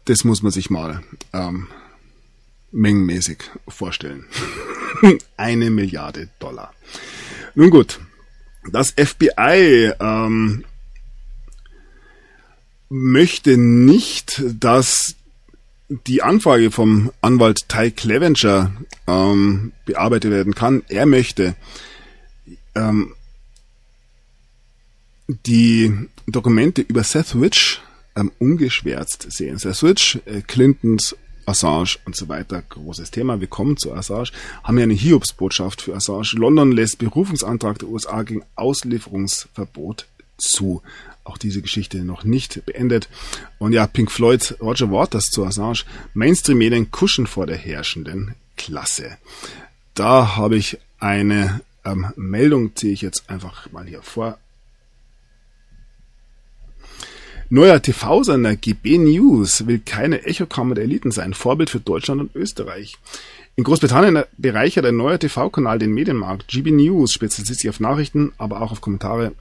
Das muss man sich mal ähm, mengenmäßig vorstellen. Eine Milliarde Dollar. Nun gut, das FBI ähm, möchte nicht, dass die Anfrage vom Anwalt Ty Clevenger ähm, bearbeitet werden kann. Er möchte ähm, die Dokumente über Seth Rich ähm, ungeschwärzt sehen. Seth Rich, äh, Clintons Assange und so weiter. Großes Thema. Wir kommen zu Assange. Haben ja eine Hiobsbotschaft für Assange. London lässt Berufungsantrag der USA gegen Auslieferungsverbot zu. Auch diese Geschichte noch nicht beendet. Und ja, Pink Floyd, Roger Waters zu Assange. Mainstream-Medien kuschen vor der herrschenden Klasse. Da habe ich eine ähm, Meldung, ziehe ich jetzt einfach mal hier vor. Neuer TV-Sender GB News will keine Echokammer der Eliten sein, Vorbild für Deutschland und Österreich. In Großbritannien bereichert ein neuer TV-Kanal den Medienmarkt. GB News spezialisiert sich auf Nachrichten, aber auch auf Kommentare,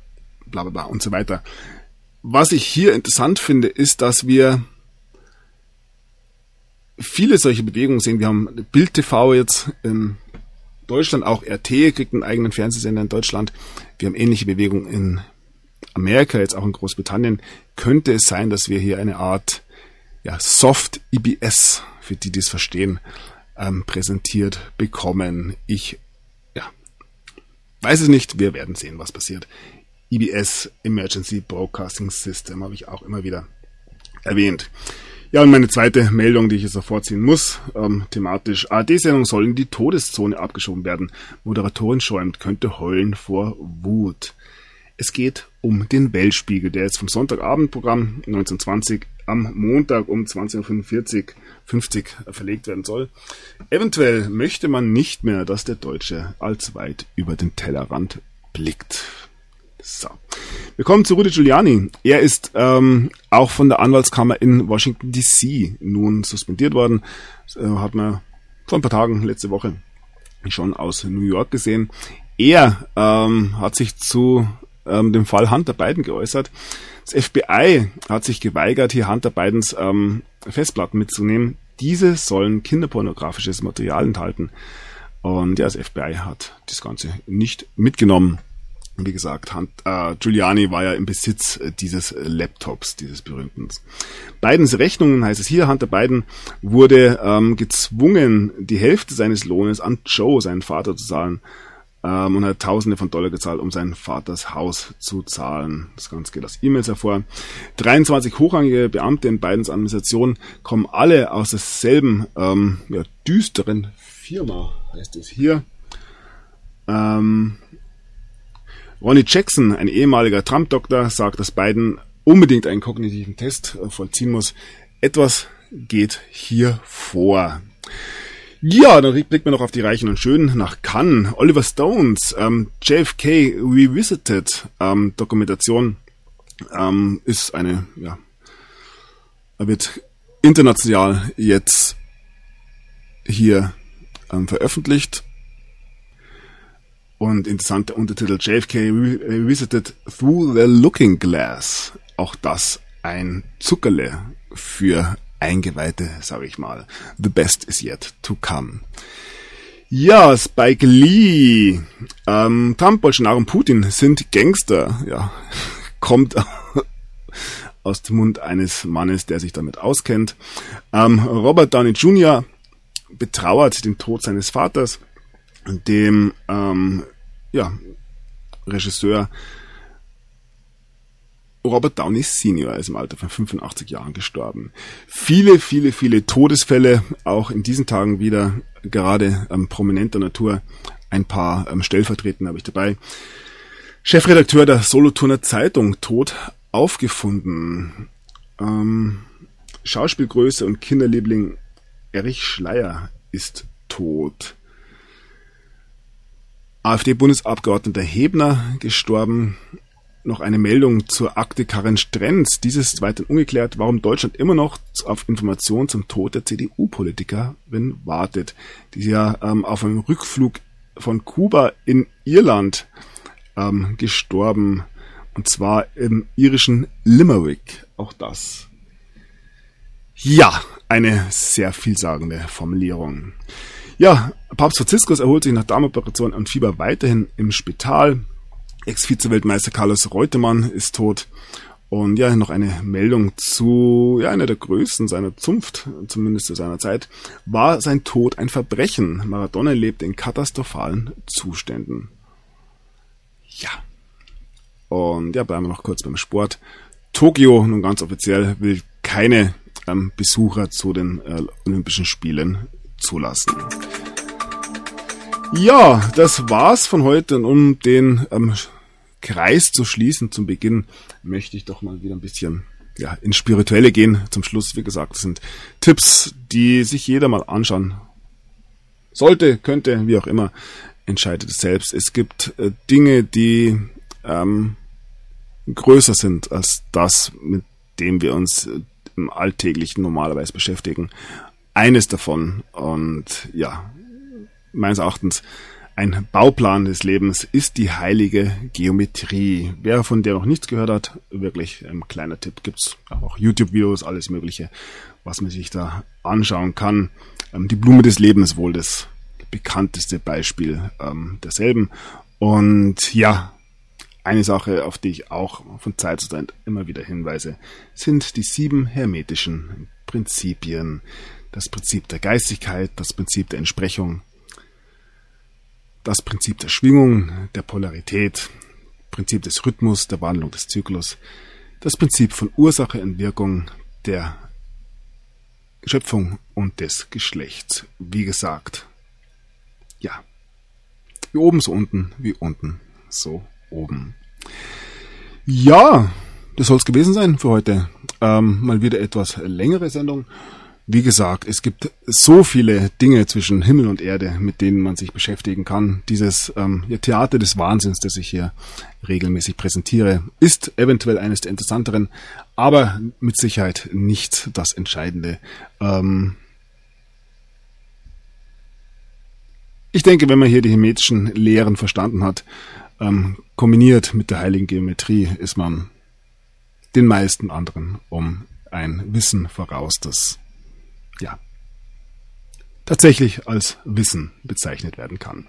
bla bla bla und so weiter. Was ich hier interessant finde, ist, dass wir viele solche Bewegungen sehen. Wir haben Bild TV jetzt in Deutschland, auch RT kriegt einen eigenen Fernsehsender in Deutschland. Wir haben ähnliche Bewegungen in Amerika, jetzt auch in Großbritannien, könnte es sein, dass wir hier eine Art ja, Soft IBS, für die, die es verstehen, ähm, präsentiert bekommen. Ich ja, weiß es nicht, wir werden sehen, was passiert. IBS, Emergency Broadcasting System, habe ich auch immer wieder erwähnt. Ja, und meine zweite Meldung, die ich jetzt vorziehen muss, ähm, thematisch. ARD-Sendung soll in die Todeszone abgeschoben werden. Moderatorin schäumt, könnte heulen vor Wut. Es geht um den Weltspiegel, der jetzt vom Sonntagabendprogramm 1920 am Montag um 20.45 50 verlegt werden soll. Eventuell möchte man nicht mehr, dass der Deutsche allzweit über den Tellerrand blickt. So. Wir kommen zu Rudy Giuliani. Er ist ähm, auch von der Anwaltskammer in Washington DC nun suspendiert worden. Das, äh, hat man vor ein paar Tagen, letzte Woche, schon aus New York gesehen. Er ähm, hat sich zu ähm, dem Fall Hunter Biden geäußert. Das FBI hat sich geweigert, hier Hunter Bidens ähm, Festplatten mitzunehmen. Diese sollen kinderpornografisches Material enthalten. Und ja, das FBI hat das Ganze nicht mitgenommen. Wie gesagt, Hunt, äh, Giuliani war ja im Besitz äh, dieses Laptops, dieses berühmten. Bidens Rechnungen heißt es hier, Hunter Biden wurde ähm, gezwungen, die Hälfte seines Lohnes an Joe, seinen Vater, zu zahlen ähm, und hat Tausende von Dollar gezahlt, um sein Vaters Haus zu zahlen. Das Ganze geht aus E-Mails hervor. 23 hochrangige Beamte in Bidens Administration kommen alle aus derselben ähm, ja, düsteren Firma, heißt es hier. Ähm, Ronnie Jackson, ein ehemaliger Trump-Doktor, sagt, dass Biden unbedingt einen kognitiven Test äh, vollziehen muss. Etwas geht hier vor. Ja, dann blickt man noch auf die Reichen und Schönen nach Cannes. Oliver Stones, ähm, JFK Revisited ähm, Dokumentation ähm, ist eine, ja, wird international jetzt hier ähm, veröffentlicht. Und interessanter Untertitel JFK Revisited Through the Looking Glass. Auch das ein Zuckerle für Eingeweihte, sage ich mal. The best is yet to come. Ja, Spike Lee. Ähm, Trump, Bolsonaro und Putin sind Gangster. Ja, kommt aus dem Mund eines Mannes, der sich damit auskennt. Ähm, Robert Downey Jr. betrauert den Tod seines Vaters, dem ähm, ja, Regisseur Robert Downey Senior ist im Alter von 85 Jahren gestorben. Viele, viele, viele Todesfälle, auch in diesen Tagen wieder, gerade ähm, prominenter Natur. Ein paar ähm, Stellvertretende habe ich dabei. Chefredakteur der Solothurner Zeitung, tot aufgefunden. Ähm, Schauspielgröße und Kinderliebling Erich Schleier ist tot. AfD-Bundesabgeordneter Hebner gestorben noch eine Meldung zur Akte Karin Strenz. Dieses ist weiterhin ungeklärt, warum Deutschland immer noch auf Informationen zum Tod der CDU-Politikerin wartet, die ja ähm, auf einem Rückflug von Kuba in Irland ähm, gestorben. Und zwar im irischen Limerick. Auch das Ja, eine sehr vielsagende Formulierung. Ja, Papst Franziskus erholt sich nach Darmoperation und Fieber weiterhin im Spital. Ex-Vize-Weltmeister Carlos Reutemann ist tot. Und ja, noch eine Meldung zu ja, einer der Größten seiner Zunft, zumindest zu seiner Zeit, war sein Tod ein Verbrechen. Maradona lebte in katastrophalen Zuständen. Ja. Und ja, bleiben wir noch kurz beim Sport. Tokio, nun ganz offiziell, will keine ähm, Besucher zu den äh, Olympischen Spielen zulassen. Ja, das war's von heute. Und um den ähm, Kreis zu schließen zum Beginn, möchte ich doch mal wieder ein bisschen ja, ins Spirituelle gehen. Zum Schluss, wie gesagt, sind Tipps, die sich jeder mal anschauen sollte, könnte, wie auch immer, entscheidet es selbst. Es gibt äh, Dinge, die ähm, größer sind als das, mit dem wir uns äh, im Alltäglichen normalerweise beschäftigen. Eines davon und ja, meines Erachtens ein Bauplan des Lebens ist die heilige Geometrie. Wer von der noch nichts gehört hat, wirklich ein kleiner Tipp. Gibt's auch YouTube-Videos, alles Mögliche, was man sich da anschauen kann. Ähm, die Blume des Lebens wohl das bekannteste Beispiel ähm, derselben. Und ja, eine Sache, auf die ich auch von Zeit zu Zeit immer wieder hinweise, sind die sieben hermetischen Prinzipien. Das Prinzip der Geistigkeit, das Prinzip der Entsprechung, das Prinzip der Schwingung, der Polarität, Prinzip des Rhythmus, der Wandlung des Zyklus, das Prinzip von Ursache und Wirkung, der Schöpfung und des Geschlechts. Wie gesagt, ja, wie oben so unten, wie unten so oben. Ja, das soll es gewesen sein für heute. Ähm, mal wieder etwas längere Sendung. Wie gesagt, es gibt so viele Dinge zwischen Himmel und Erde, mit denen man sich beschäftigen kann. Dieses ähm, Theater des Wahnsinns, das ich hier regelmäßig präsentiere, ist eventuell eines der interessanteren, aber mit Sicherheit nicht das Entscheidende. Ähm ich denke, wenn man hier die hermetischen Lehren verstanden hat, ähm, kombiniert mit der heiligen Geometrie ist man den meisten anderen um ein Wissen voraus, das ja tatsächlich als Wissen bezeichnet werden kann.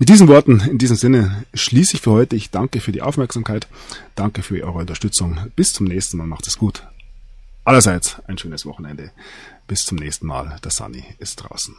Mit diesen Worten, in diesem Sinne, schließe ich für heute. Ich danke für die Aufmerksamkeit. Danke für eure Unterstützung. Bis zum nächsten Mal. Macht es gut. Allerseits ein schönes Wochenende. Bis zum nächsten Mal. Der Sunny ist draußen.